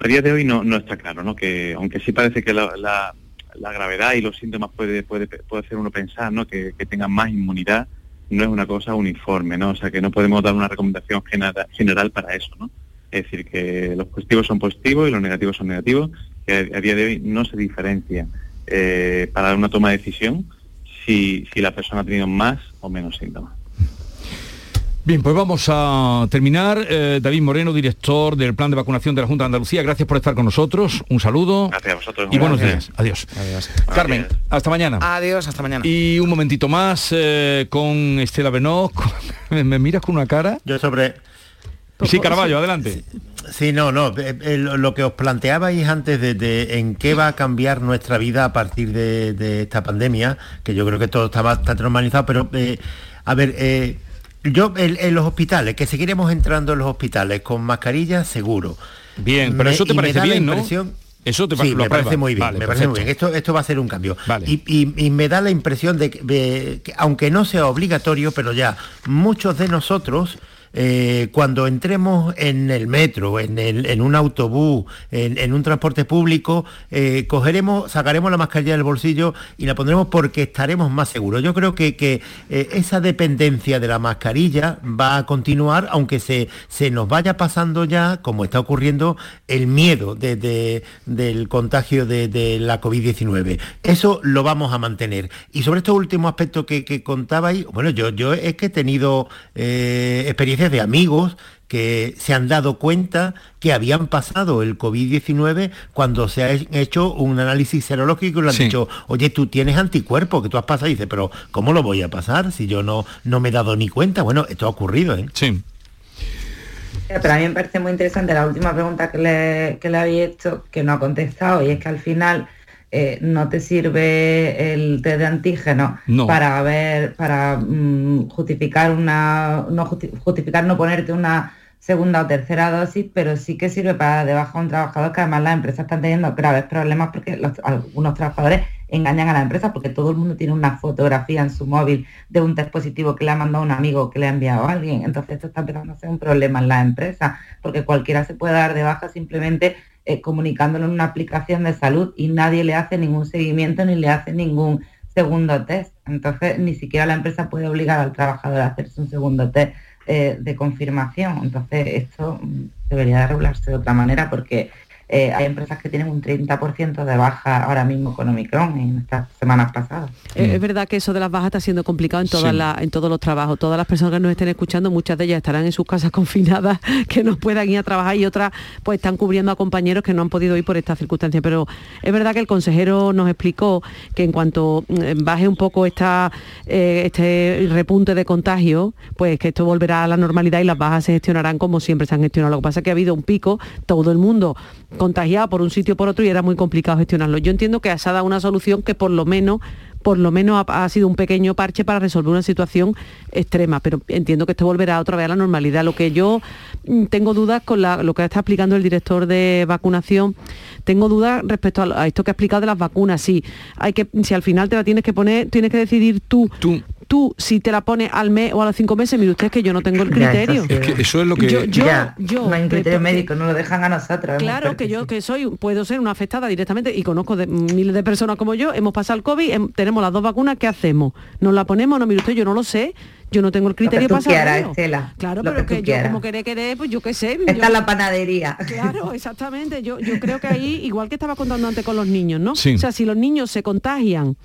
S15: A día de hoy no, está claro, ¿no? Que aunque sí parece que la la gravedad y los síntomas puede, puede, puede hacer uno pensar ¿no? que, tengan más inmunidad, no es una cosa uniforme, ¿no? O sea que no podemos dar una recomendación general, para eso, ¿no? Es decir, que los positivos son positivos y los negativos son negativos, que a, día de hoy no se diferencia eh, para una toma de decisión si, si la persona ha tenido más o menos síntomas.
S1: Bien, pues vamos a terminar. Eh, David Moreno, director del Plan de Vacunación de la Junta de Andalucía, gracias por estar con nosotros. Un saludo.
S15: Gracias a vosotros.
S1: Y buenos días. Adiós. Carmen, hasta mañana.
S2: Adiós, hasta mañana.
S1: Y un momentito más eh, con Estela Benoz. ¿Me miras con una cara?
S3: Yo sobre...
S1: Sí, Caraballo, adelante.
S3: Sí, no, no. Eh, lo que os planteabais antes de, en qué va a cambiar nuestra vida a partir de, esta pandemia, que yo creo que todo está bastante normalizado, pero a ver, yo, en, los hospitales, que seguiremos entrando en los hospitales con mascarillas, seguro.
S1: Bien, pero eso te parece bien, ¿no?
S3: Eso te sí, me parece muy bien, me parece muy bien. Esto, esto va a ser un cambio. Y, me da la impresión de que, aunque no sea obligatorio, pero ya muchos de nosotros eh, cuando entremos en el metro, en, un autobús, en, un transporte público, eh, cogeremos, sacaremos la mascarilla del bolsillo y la pondremos porque estaremos más seguros. Yo creo que, eh, esa dependencia de la mascarilla va a continuar, aunque se, se nos vaya pasando ya, como está ocurriendo, el miedo del contagio de, la COVID-19. Eso lo vamos a mantener. Y sobre este último aspecto que, que contabais, bueno, yo, yo es que he tenido experiencia de amigos que se han dado cuenta que habían pasado el COVID-19 cuando se ha hecho un análisis serológico y le han dicho, oye, tú tienes anticuerpos que tú has pasado. Y dice, pero ¿cómo lo voy a pasar si yo no, no me he dado ni cuenta? Bueno, esto ha ocurrido, ¿eh?
S1: Sí.
S4: Pero a mí me parece muy interesante la última pregunta que le, que le había hecho, que no ha contestado, y es que al final eh, no te sirve el test de antígeno para ver, para mm, justificar una, no justificar no ponerte una segunda o tercera dosis, pero sí que sirve para de baja a un trabajador que además las empresas están teniendo graves problemas porque algunos trabajadores engañan a la empresa porque todo el mundo tiene una fotografía en su móvil de un test positivo que le ha mandado un amigo que le ha enviado a alguien. Entonces esto está empezando a ser un problema en la empresa porque cualquiera se puede dar de baja simplemente eh, comunicándolo en una aplicación de salud y nadie le hace ningún seguimiento ni le hace ningún segundo test. Entonces, ni siquiera la empresa puede obligar al trabajador a hacerse un segundo test eh, de confirmación. Entonces, esto mm, debería de regularse de otra manera porque eh, hay empresas que tienen un 30% de baja ahora mismo con Omicron en estas semanas pasadas.
S5: Es verdad que eso de las bajas está siendo complicado en, todas en todos los trabajos. Todas las personas que nos estén escuchando, muchas de ellas estarán en sus casas confinadas, que no puedan ir a trabajar y otras pues están cubriendo a compañeros que no han podido ir por esta circunstancia. Pero es verdad que el consejero nos explicó que en cuanto mm, baje un poco esta, eh, este repunte de contagio, pues que esto volverá a la normalidad y las bajas se gestionarán como siempre se han gestionado. Lo que pasa es que ha habido un pico, todo el mundo contagiado por un sitio por otro y era muy complicado gestionarlo. Yo entiendo que se ha dado una solución que por lo menos por lo menos ha, sido un pequeño parche para resolver una situación extrema, pero entiendo que esto volverá otra vez a la normalidad. Lo que yo mm, tengo dudas con lo que está explicando el director de vacunación, tengo dudas respecto a, esto que ha explicado de las vacunas. Sí, hay que, si al final te la tienes que poner, tienes que decidir tú, tú tú si te la pones al mes o a los cinco meses, mire usted es que yo no tengo el criterio.
S1: eso, es lo que
S4: yo, yo, no hay criterio médico, no lo dejan a nosotros.
S5: Claro que yo que soy, puedo ser una afectada directamente y conozco de miles de personas como yo, hemos pasado el COVID, em, tenemos las dos vacunas, ¿qué hacemos? ¿Nos la ponemos? No, mire usted, yo no lo sé. Yo no tengo el criterio
S4: para saberlo. Claro,
S5: pero que, yo como queré querer, pues yo qué sé.
S4: Está la panadería.
S5: Claro, exactamente. Yo, yo creo que ahí, igual que estaba contando antes con los niños, ¿no? O sea, si los niños se contagian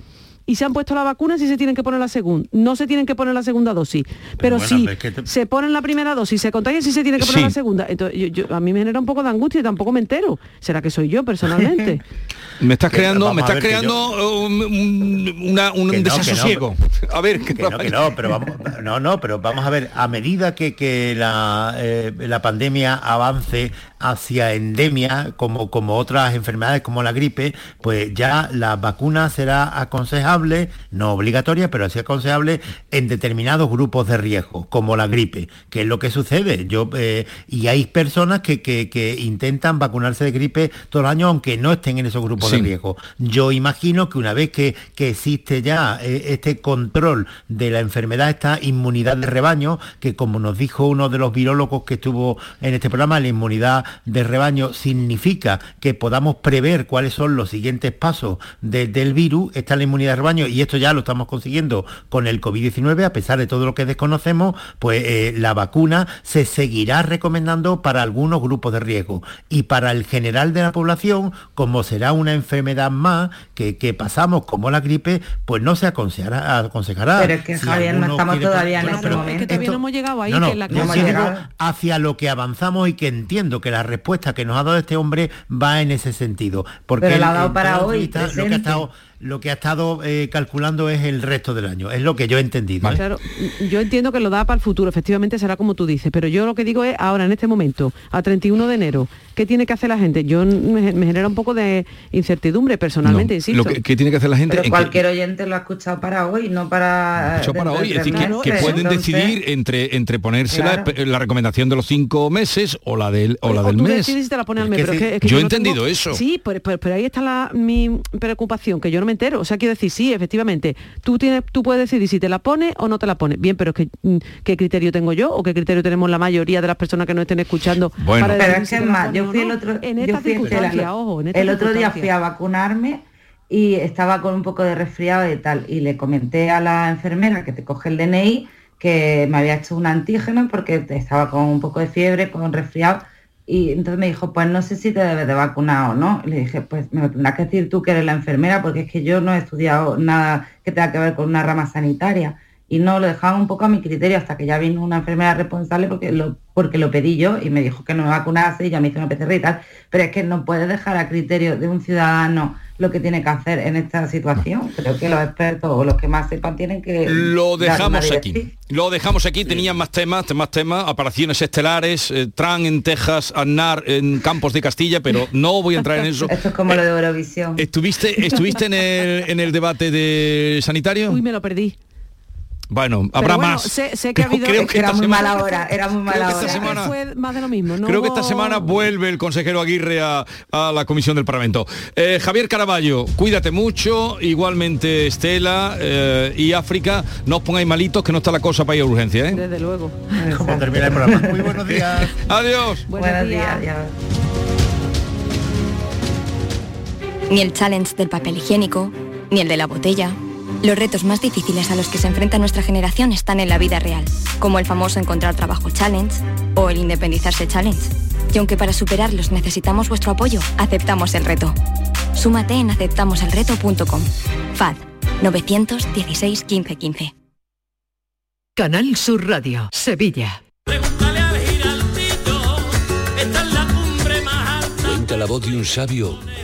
S5: y se han puesto la vacuna si se tienen que poner la segunda. No se tienen que poner la segunda dosis. Pero, si se ponen la primera dosis, se contagian si se tiene que poner la segunda. Entonces, a mí me genera un poco de angustia y tampoco me entero. ¿Será que soy yo personalmente?
S1: me estás creando, me estás creando un, desasosiego. A ver,
S3: que no, que no, pero vamos, no, no, pero vamos a ver, a medida que, la, eh, la pandemia avance hacia endemia, como, como otras enfermedades como la gripe, pues ya la vacuna será aconsejable, no obligatoria, pero sí aconsejable en determinados grupos de riesgo, como la gripe, que es lo que sucede. Yo, eh, y hay personas que, intentan vacunarse de gripe todos los años, aunque no estén en esos grupos de riesgo. Yo imagino que una vez que, existe ya eh, este control de la enfermedad, esta inmunidad de rebaño, que como nos dijo uno de los virólogos que estuvo en este programa, la inmunidad de rebaño significa que podamos prever cuáles son los siguientes pasos del virus, está la inmunidad de rebaño y esto ya lo estamos consiguiendo con el COVID-19, a pesar de todo lo que desconocemos, pues eh, la vacuna se seguirá recomendando para algunos grupos de riesgo y para el general de la población, como será una enfermedad más que, pasamos como la gripe, pues no se aconsejará. aconsejará.
S4: Pero es que Javier, no estamos todavía en ese momento.
S5: Es que todavía no hemos llegado ahí.
S3: que la hacia lo que avanzamos y que entiendo que la respuesta que nos ha dado este hombre va en ese sentido. Porque
S4: Pero la ha dado para hoy.
S3: Lo que ha estado lo que ha estado eh, calculando es el resto del año, es lo que yo he entendido. ¿eh?
S5: Claro, yo entiendo que lo da para el futuro, efectivamente será como tú dices, pero yo lo que digo es ahora, en este momento, a 31 de enero, ¿qué tiene que hacer la gente? Yo me, genera un poco de incertidumbre personalmente, insisto.
S1: Lo que, tiene que hacer la gente...
S4: Pero cualquier oyente lo ha escuchado para hoy, no para...
S1: para hoy, es decir, que, pueden decidir entre, entre ponerse la, recomendación de los cinco meses o la del, o la del mes.
S5: te la pone al mes,
S1: yo, he entendido eso.
S5: Sí, pero, pero, ahí está la, mi preocupación, que yo no entero. O sea, quiero decir, sí, efectivamente, tú, tienes, tú puedes decidir si te la pones o no te la pones. Bien, pero es que, mm, ¿qué criterio tengo yo o qué criterio tenemos la mayoría de las personas que nos estén escuchando?
S4: Bueno, pero es que más, yo fui el otro, en esta circunstancia, ojo, el otro día fui a vacunarme y estaba con un poco de resfriado y tal, y le comenté a la enfermera que te coge el DNI que me había hecho un antígeno porque estaba con un poco de fiebre, con resfriado y entonces me dijo, pues no sé si te debes de vacunar o no. le dije, pues me lo tendrás que decir tú que eres la enfermera, porque es que yo no he estudiado nada que tenga que ver con una rama sanitaria. Y no, lo dejaban un poco a mi criterio hasta que ya vino una enfermera responsable porque lo, porque lo pedí yo y me dijo que no me vacunase y ya me hizo una PCR y tal. Pero es que no puedes dejar a criterio de un ciudadano lo que tiene que hacer en esta situación. Creo que los expertos o los que más sepan tienen que...
S1: Lo dejamos aquí. Lo dejamos aquí, tenían más temas, más temas, apariciones estelares, eh, Tran en Texas, Aznar en Campos de Castilla, pero no voy a entrar en eso.
S4: Esto es como lo de Eurovisión.
S1: ¿Estuviste, estuviste en, el, en el debate de sanitario?
S5: Uy, me lo perdí.
S1: Bueno, habrá más.
S5: Sé, que ha habido...
S4: Creo que era muy mala hora, era muy mala hora.
S5: Semana, fue más de lo mismo.
S1: creo que esta semana vuelve el consejero Aguirre a, la comisión del Parlamento. Eh, Javier Caraballo, cuídate mucho, igualmente Estela eh, y África, no os pongáis malitos que no está la cosa para ir a urgencia. ¿eh?
S5: Desde luego.
S3: Como termina el programa. Muy buenos días.
S1: Adiós.
S4: Buenos, días.
S16: Ni el challenge del papel higiénico, ni el de la botella los retos más difíciles a los que se enfrenta nuestra generación están en la vida real, como el famoso encontrar trabajo challenge o el independizarse challenge. Y aunque para superarlos necesitamos vuestro apoyo, aceptamos el reto. Súmate en aceptamoselreto.com. FAD 916 1515.
S6: Canal Sur Radio, Sevilla.
S17: Cuenta la voz de un sabio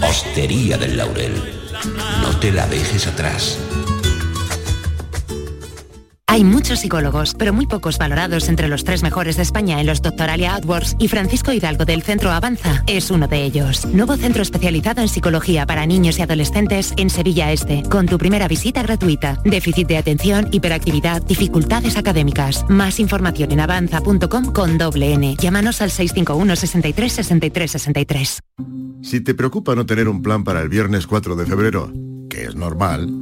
S17: Hostería del Laurel. No te la dejes atrás.
S18: Hay muchos psicólogos, pero muy pocos valorados entre los tres mejores de España en los Doctoralia AdWords y Francisco Hidalgo del Centro Avanza es uno de ellos. Nuevo centro especializado en psicología para niños y adolescentes en Sevilla Este, con tu primera visita gratuita. Déficit de atención, hiperactividad, dificultades académicas. Más información en avanza.com con doble N. Llámanos al 651 63 63 63.
S14: Si te preocupa no tener un plan para el viernes 4 de febrero, que es normal,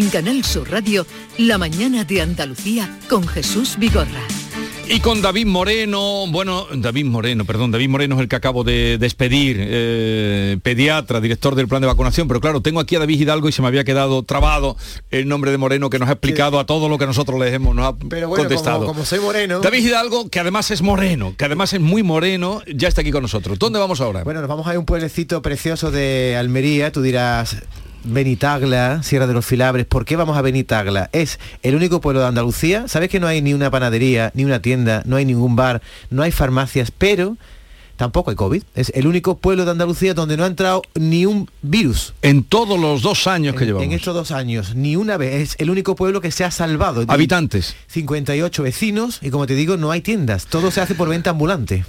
S6: En Canal Sur Radio, La mañana de Andalucía con Jesús Vigorra.
S1: Y con David Moreno, bueno, David Moreno, perdón, David Moreno es el que acabo de despedir, eh, pediatra, director del plan de vacunación, pero claro, tengo aquí a David Hidalgo y se me había quedado trabado el nombre de Moreno que nos ha explicado a todo lo que nosotros le hemos nos ha
S19: pero bueno,
S1: contestado.
S19: Como, soy moreno.
S1: David Hidalgo, que además es moreno, que además es muy moreno, ya está aquí con nosotros. ¿Dónde vamos ahora?
S19: Bueno, nos vamos a ir a un pueblecito precioso de Almería, tú dirás, Benitagla, Sierra de los Filabres. ¿Por qué vamos a Benitagla? Es el único pueblo de Andalucía. Sabes que no hay ni una panadería, ni una tienda, no hay ningún bar, no hay farmacias, pero tampoco hay COVID. Es el único pueblo de Andalucía donde no ha entrado ni un virus.
S1: En todos los dos años que llevamos.
S19: En estos dos años, ni una vez. Es el único pueblo que se ha salvado.
S1: Habitantes.
S19: 58 vecinos y como te digo, no hay tiendas. Todo se hace por venta ambulante.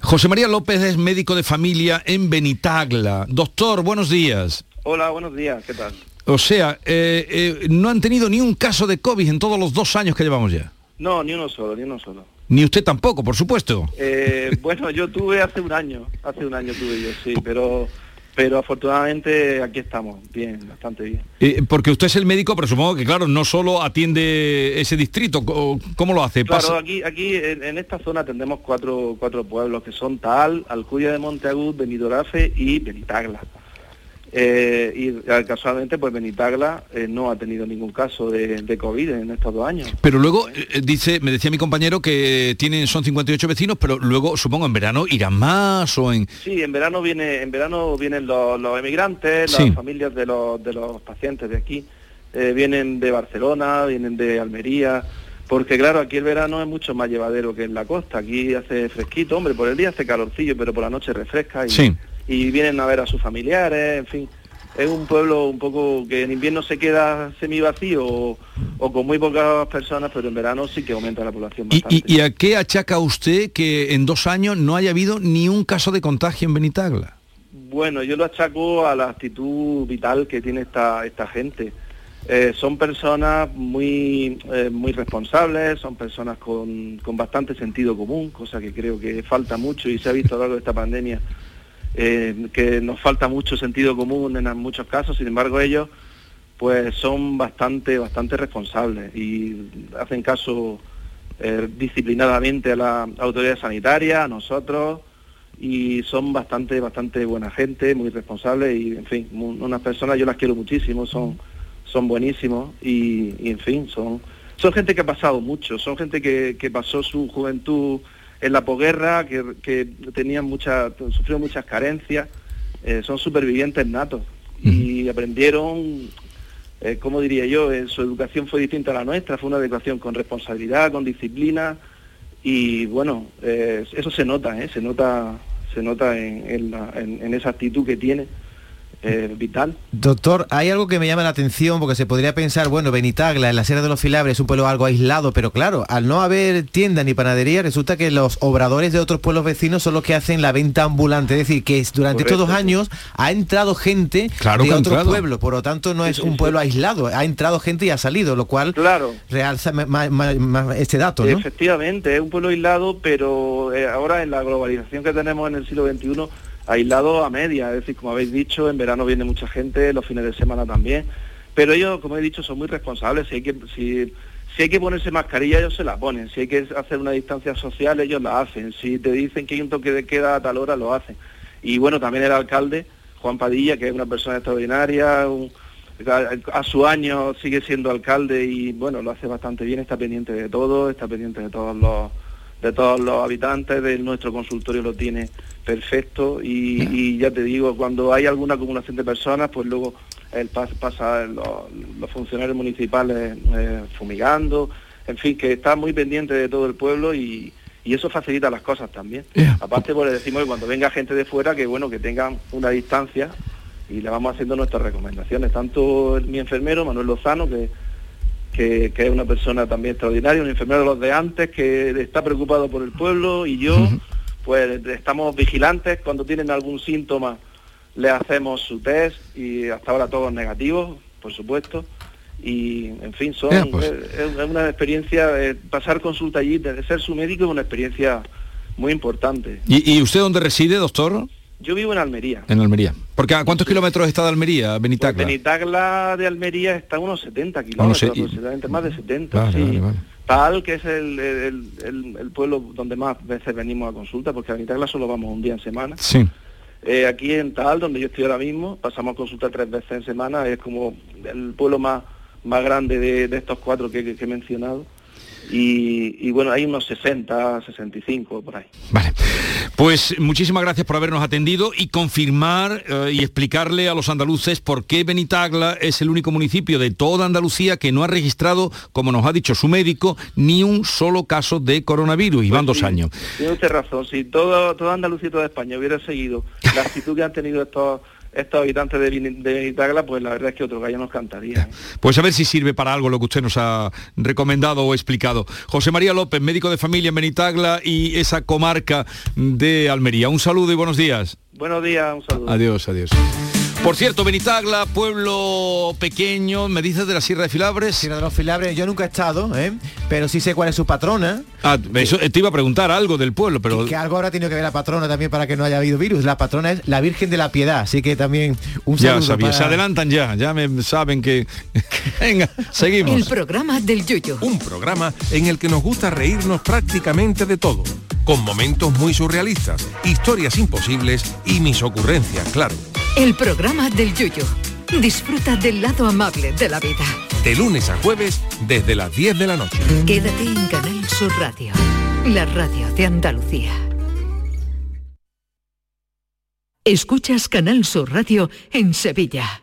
S1: José María López es médico de familia en Benitagla. Doctor, buenos días.
S20: Hola, buenos días, ¿qué tal?
S1: O sea, eh, eh, no han tenido ni un caso de COVID en todos los dos años que llevamos ya.
S20: No, ni uno solo, ni uno solo.
S1: Ni usted tampoco, por supuesto.
S20: Eh, bueno, yo tuve hace un año, hace un año tuve yo, sí, pero pero afortunadamente aquí estamos, bien, bastante bien.
S1: porque usted es el médico, pero supongo que claro, no solo atiende ese distrito, ¿cómo lo hace?
S20: Claro, aquí, aquí en, esta zona atendemos cuatro, cuatro pueblos que son Tal, Alcudia de Monteagut, Benidorafe y Benitagla. Eh, y eh, casualmente pues Benitagla eh, no ha tenido ningún caso de, COVID en estos dos años.
S1: Pero luego dice, me decía mi compañero que tienen son 58 vecinos, pero luego supongo en verano irán más o en
S20: Sí, en verano viene en verano vienen los, emigrantes, las familias de los, de los pacientes de aquí, vienen de Barcelona, vienen de Almería. Porque claro, aquí el verano es mucho más llevadero que en la costa. Aquí hace fresquito, hombre, por el día hace calorcillo, pero por la noche refresca y,
S1: sí
S20: y vienen a ver a sus familiares, en fin. Es un pueblo un poco que en invierno se queda semi vacío o, con muy pocas personas, pero en verano sí que aumenta la población.
S1: Bastante. ¿Y, a qué achaca usted que en dos años no haya habido ni un caso de contagio en Benitagla?
S20: Bueno, yo lo achaco a la actitud vital que tiene esta, esta gente. Eh, son personas muy, eh, muy responsables, son personas con, con bastante sentido común, cosa que creo que falta mucho y se ha visto a lo largo de esta pandemia eh, que nos falta mucho sentido común en muchos casos, sin embargo ellos pues son bastante, bastante responsables y hacen caso eh, disciplinadamente a la autoridad sanitaria, a nosotros, y son bastante, bastante buena gente, muy responsables y en fin, unas personas yo las quiero muchísimo, son, son buenísimos y, en fin, son, son gente que ha pasado mucho, son gente que, que pasó su juventud en la posguerra, que, que tenían muchas, sufrieron muchas carencias, eh, son supervivientes natos. Y aprendieron, eh, como diría yo, eh, su educación fue distinta a la nuestra, fue una educación con responsabilidad, con disciplina. Y bueno, eso se nota, se nota, se nota en, en esa actitud que tiene eh, vital.
S19: Doctor, hay algo que me llama la atención porque se podría pensar, bueno, Benitagla, en la Sierra de los Filabres, es un pueblo algo aislado, pero claro, al no haber tienda ni panadería, resulta que los obradores de otros pueblos vecinos son los que hacen la venta ambulante. Es decir, que durante estos dos años ha entrado gente de otros pueblos, por lo tanto no es un pueblo aislado, ha entrado gente y ha salido, lo cual
S20: claro.
S19: realza más, este dato. ¿no?
S20: Efectivamente, es un pueblo aislado, pero eh, ahora en la globalización que tenemos en el siglo XXI, aislado a media, es decir, como habéis dicho, en verano viene mucha gente, los fines de semana también, pero ellos, como he dicho, son muy responsables, si hay que, si, hay que ponerse mascarilla, ellos se la ponen, si hay que hacer una distancia social, ellos la hacen, si te dicen que hay un toque de queda a tal hora, lo hacen. Y bueno, también el alcalde, Juan Padilla, que es una persona extraordinaria, a, su año sigue siendo alcalde y bueno, lo hace bastante bien, está pendiente de todo, está pendiente de todos los de todos los habitantes, de nuestro consultorio lo tiene perfecto y, ya te digo, cuando hay alguna acumulación de personas, pues luego el pasa los, funcionarios municipales eh, fumigando, en fin, que está muy pendiente de todo el pueblo y, eso facilita las cosas también. Aparte, pues le decimos que cuando venga gente de fuera, que bueno, que tengan una distancia y le vamos haciendo nuestras recomendaciones, tanto mi enfermero, Manuel Lozano, que, que, es una persona también extraordinaria, un enfermero de los de antes, que está preocupado por el pueblo y yo pues estamos vigilantes, cuando tienen algún síntoma le hacemos su test y hasta ahora todos negativos, por supuesto. Y en fin, son pues. es, una experiencia, pasar consulta allí, de ser su médico es una experiencia muy importante.
S1: ¿Y, usted dónde reside, doctor?
S20: Yo vivo en Almería.
S1: En Almería. Porque ¿a cuántos kilómetros está de Almería, Benitagla?
S20: Benitagla de Almería está a unos 70 kilómetros, aproximadamente más de 70, sí Tal, que es el, pueblo donde más veces venimos a consulta, porque a Benitagla solo vamos un día en semana.
S1: Sí.
S20: Eh, aquí en Tal, donde yo estoy ahora mismo, pasamos a consulta tres veces en semana, es como el pueblo más, más grande de, estos cuatro que he mencionado y, bueno, hay unos 60, 65 por ahí.
S1: Vale, pues muchísimas gracias por habernos atendido y confirmar eh, y explicarle a los andaluces por qué Benitagla es el único municipio de toda Andalucía que no ha registrado, como nos ha dicho su médico, ni un solo caso de coronavirus y van pues dos años.
S20: Tiene usted razón, si todo, toda Andalucía y toda España hubiera seguido la actitud que han tenido estos estos habitantes de, de Itagla, pues la verdad es que otro gallo nos cantaría. ¿eh?
S1: Pues a ver si sirve para algo lo que usted nos ha recomendado o explicado. José María López, médico de familia en Benitagla y esa comarca de Almería. Un saludo y buenos días.
S20: Buenos días, un saludo.
S1: Adiós, adiós. Por cierto, Benitagla, pueblo pequeño, me dices de la Sierra de Filabres.
S19: Sierra de los Filabres, yo nunca he estado, ¿eh? pero sí sé cuál es su patrona.
S1: Ah, eso, te iba a preguntar algo del pueblo, pero...
S19: Que, algo ahora tiene que ver la patrona también para que no haya habido virus. La patrona es la Virgen de la Piedad, así que también un saludo
S1: Ya sabía, se adelantan ya, ya me saben que... Venga, seguimos.
S6: El programa del Yoyo.
S11: Un programa en el que nos gusta reírnos prácticamente de todo, con momentos muy surrealistas, historias imposibles y mis ocurrencias, claro.
S6: El programa del Yuyo. Disfruta del lado amable de la vida.
S11: De lunes a jueves desde las 10 de la noche.
S6: Quédate en Canal Sur Radio, la radio de Andalucía. Escuchas Canal Sur Radio en Sevilla.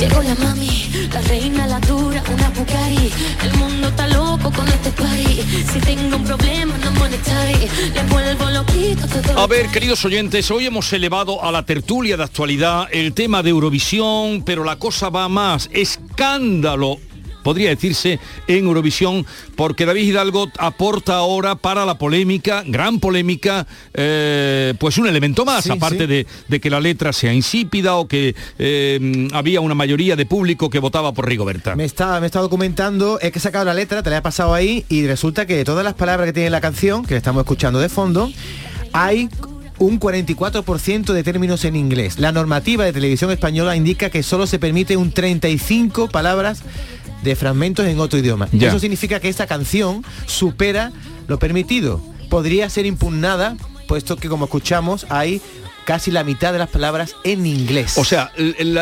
S21: Llegó la mami, la reina, la dura, una Bugatti. El mundo está loco con este party. Si tengo un problema no monetary, le vuelvo loquito todo.
S1: A ver, queridos oyentes, hoy hemos elevado a la tertulia de actualidad el tema de Eurovisión, pero la cosa va más. Escándalo podría decirse, en Eurovisión, porque David Hidalgo aporta ahora para la polémica, gran polémica, eh, pues un elemento más, aparte De, que la letra sea insípida o que eh, había una mayoría de público que votaba por Rigoberta.
S19: Me está, me está documentando, es que he sacado la letra, te la he pasado ahí y resulta que todas las palabras que tiene la canción, que estamos escuchando de fondo, hay un 44% de términos en inglés. La normativa de televisión española indica que solo se permite un 35 palabras de fragmentos en otro idioma. Eso significa que esta canción supera lo permitido. Podría ser impugnada, puesto que como escuchamos hay casi la mitad de las palabras en inglés.
S1: O sea,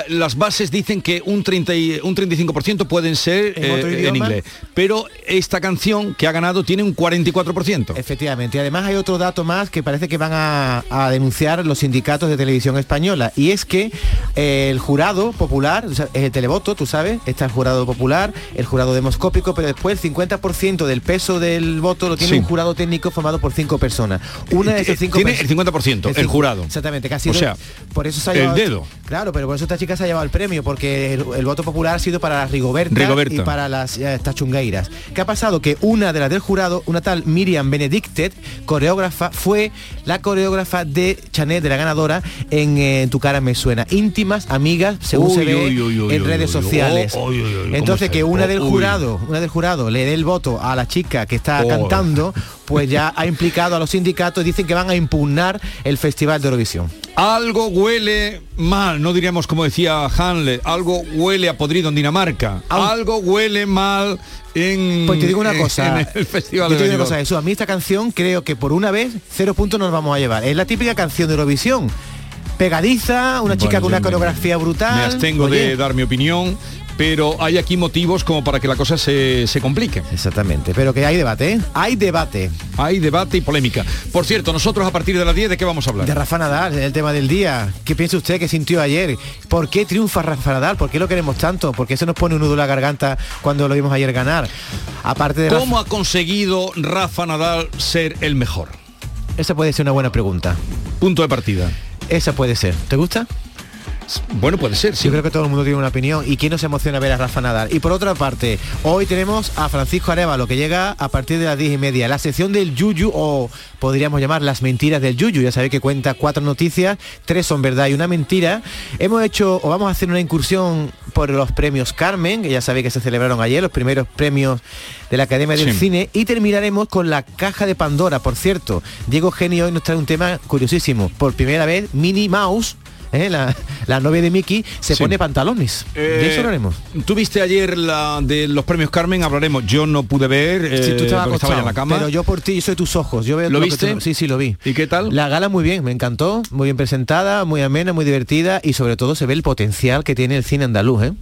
S1: las bases dicen que un, 30 un 35% pueden ser ¿En, eh, inglés, pero esta canción que ha ganado tiene un 44%.
S19: Efectivamente, y además hay otro dato más que parece que van a, denunciar los sindicatos de televisión española, y es que eh, el jurado popular, es el televoto, tú sabes, está el jurado popular, el jurado demoscópico, pero después el 50% del peso del voto lo tiene un jurado técnico formado por cinco personas.
S1: Una de esas cinco Tiene el 50%, el, jurado.
S19: Exactamente casi.
S1: O sea,
S19: por eso se ha
S1: llevado, el dedo.
S19: Claro, pero por eso esta chica se ha llevado el premio, porque el, voto popular ha sido para Rigoberta, y para las eh, tachungueiras. ¿Qué ha pasado? Que una de las del jurado, una tal Miriam Benedicted, coreógrafa, fue la coreógrafa de Chanel, de la ganadora, en eh, Tu cara me suena. Íntimas, amigas, según se ve en redes sociales. Entonces que una del jurado, una del jurado le dé el voto a la chica que está cantando, pues ya ha implicado a los sindicatos, dicen que van a impugnar el Festival de Eurovisión.
S1: Algo huele mal, no diríamos como decía Hanle, algo huele a podrido en Dinamarca, algo huele mal en,
S19: pues te digo una cosa,
S1: el festival
S19: yo te digo una cosa, eso, a mí esta canción creo que por una vez cero puntos nos vamos a llevar. Es la típica canción de Eurovisión pegadiza, una chica con una coreografía brutal.
S1: Me abstengo de dar mi opinión pero hay aquí motivos como para que la cosa se, complique.
S19: Exactamente, pero que hay debate, ¿eh? Hay debate.
S1: Hay debate y polémica. Por cierto, nosotros a partir de las 10, ¿de qué vamos a hablar?
S19: De Rafa Nadal, el tema del día. ¿Qué piensa usted que sintió ayer? ¿Por qué triunfa Rafa Nadal? ¿Por qué lo queremos tanto? ¿Por qué se nos pone un nudo en la garganta cuando lo vimos ayer ganar? Aparte de
S1: ¿Cómo ha conseguido Rafa Nadal ser el mejor?
S19: Esa puede ser una buena pregunta.
S1: Punto de partida.
S19: Esa puede ser. ¿Te gusta?
S1: Bueno, puede ser.
S19: Yo creo que todo el mundo tiene una opinión. ¿Y quién nos emociona ver a Rafa Nadal? Y por otra parte, hoy tenemos a Francisco Arevalo, que llega a partir de las 10 y media. La sección del Yuyu, o podríamos llamar las mentiras del Yuyu. Ya sabéis que cuenta cuatro noticias, tres son verdad y una mentira. Hemos hecho, o vamos a hacer una incursión por los premios Carmen, que ya sabéis que se celebraron ayer, los primeros premios de la Academia del Cine. Y terminaremos con la caja de Pandora. Por cierto, Diego Genio hoy nos trae un tema curiosísimo. Por primera vez, Minnie Mouse ¿eh? la, novia de Mickey, se pone pantalones. de eso
S1: eh,
S19: hablaremos.
S1: Tú viste ayer la de los premios Carmen, hablaremos. Yo no pude ver,
S19: tú eh, estabas estaba en la cama. Pero yo por ti, yo soy tus ojos. Yo veo
S1: ¿Lo, viste?
S19: sí, sí, lo vi.
S1: ¿Y qué tal?
S19: La gala muy bien, me encantó, muy bien presentada, muy amena, muy divertida y sobre todo se ve el potencial que tiene el cine andaluz. ¿eh?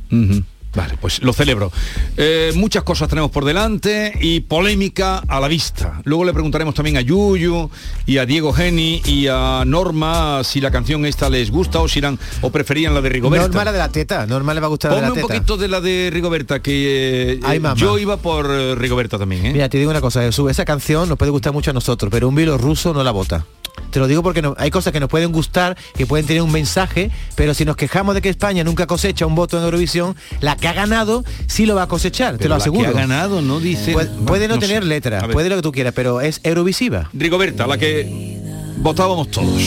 S1: Vale, pues lo celebro. Eh, muchas cosas tenemos por delante y polémica a la vista. Luego le preguntaremos también a Yuyu y a Diego Geni y a Norma si la canción esta les gusta o si eran o preferían la de Rigoberta.
S19: Norma la de la teta, Norma le va a gustar
S1: la de
S19: la
S1: un poquito de la de Rigoberta, que eh, yo iba por eh, Rigoberta también.
S19: Mira, te digo una cosa, Jesús, esa canción nos puede gustar mucho a nosotros, pero un vilo ruso no la vota. Te lo digo porque no, hay cosas que nos pueden gustar, que pueden tener un mensaje, pero si nos quejamos de que España nunca cosecha un voto en Eurovisión, la que ha ganado sí lo va a cosechar, te lo aseguro.
S1: La que ha ganado, no dice.
S19: puede no, tener letra, puede lo que tú quieras, pero es Eurovisiva.
S1: Rigoberta, la que votábamos todos.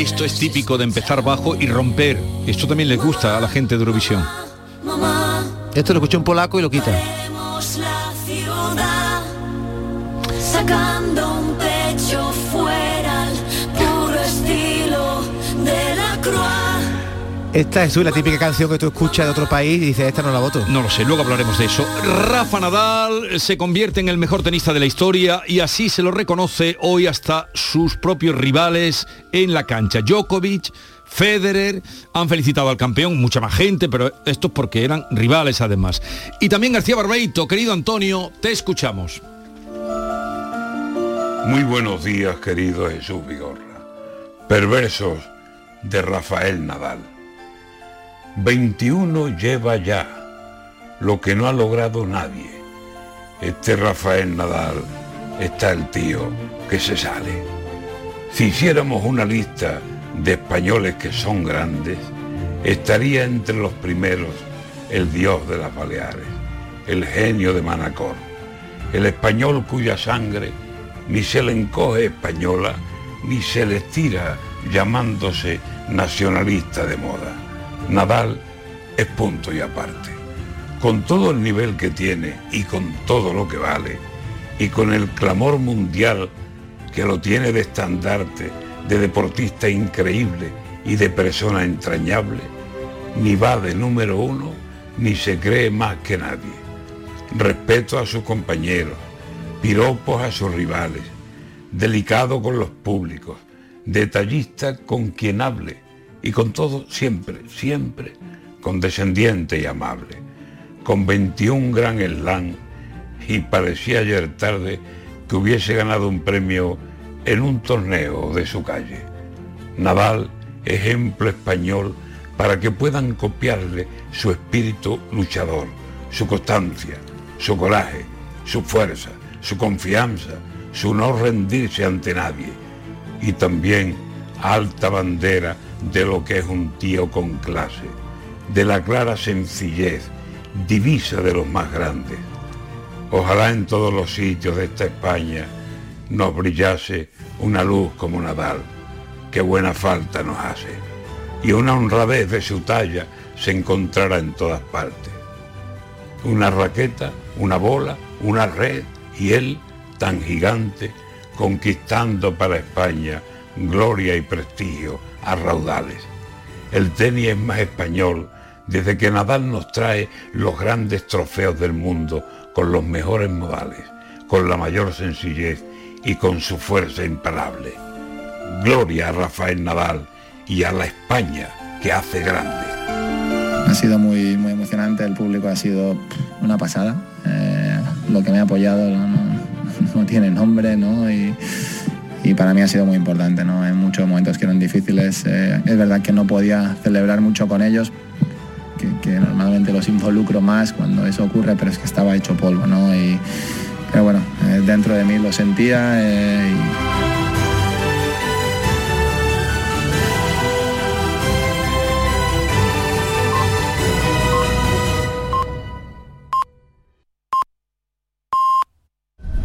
S1: Esto es típico de empezar bajo y romper. Esto también les gusta a la gente de Eurovisión.
S19: Esto lo escuché un polaco y lo quita. Esta es la típica canción que tú escuchas de otro país y dices, esta no la voto.
S1: No lo sé, luego hablaremos de eso. Rafa Nadal se convierte en el mejor tenista de la historia y así se lo reconoce hoy hasta sus propios rivales en la cancha. Djokovic, Federer, han felicitado al campeón, mucha más gente, pero esto es porque eran rivales además. Y también García Barbeito, querido Antonio, te escuchamos.
S22: Muy buenos días, querido Jesús Vigorra. Perversos de Rafael Nadal. 21 lleva ya, lo que no ha logrado nadie. Este Rafael Nadal está el tío que se sale. Si hiciéramos una lista de españoles que son grandes, estaría entre los primeros el dios de las Baleares, el genio de Manacor, el español cuya sangre ni se le encoge española, ni se le estira llamándose nacionalista de moda. Nadal es punto y aparte. Con todo el nivel que tiene y con todo lo que vale, y con el clamor mundial que lo tiene de estandarte, de deportista increíble y de persona entrañable, ni va de número uno, ni se cree más que nadie. Respeto a sus compañeros, piropos a sus rivales, delicado con los públicos, detallista con quien hable, y con todo siempre, siempre condescendiente y amable, con 21 gran slam y parecía ayer tarde que hubiese ganado un premio en un torneo de su calle. Naval, ejemplo español para que puedan copiarle su espíritu luchador, su constancia, su coraje, su fuerza, su confianza, su no rendirse ante nadie y también alta bandera de lo que es un tío con clase, de la clara sencillez, divisa de los más grandes. Ojalá en todos los sitios de esta España nos brillase una luz como Nadal, que buena falta nos hace, y una honradez de su talla se encontrará en todas partes. una raqueta, una bola, una red y él, tan gigante, conquistando para España gloria y prestigio a raudales. El tenis es más español desde que Nadal nos trae los grandes trofeos del mundo con los mejores modales, con la mayor sencillez y con su fuerza imparable. Gloria a Rafael Nadal y a la España que hace grande.
S23: Ha sido muy, muy emocionante, el público ha sido una pasada. Eh, lo que me ha apoyado no, tiene nombre, ¿no? Y, para mí ha sido muy importante, ¿no? En muchos momentos que eran difíciles. Eh, es verdad que no podía celebrar mucho con ellos, que, normalmente los involucro más cuando eso ocurre, pero es que estaba hecho polvo, ¿no? Y, pero bueno, eh, dentro de mí lo sentía y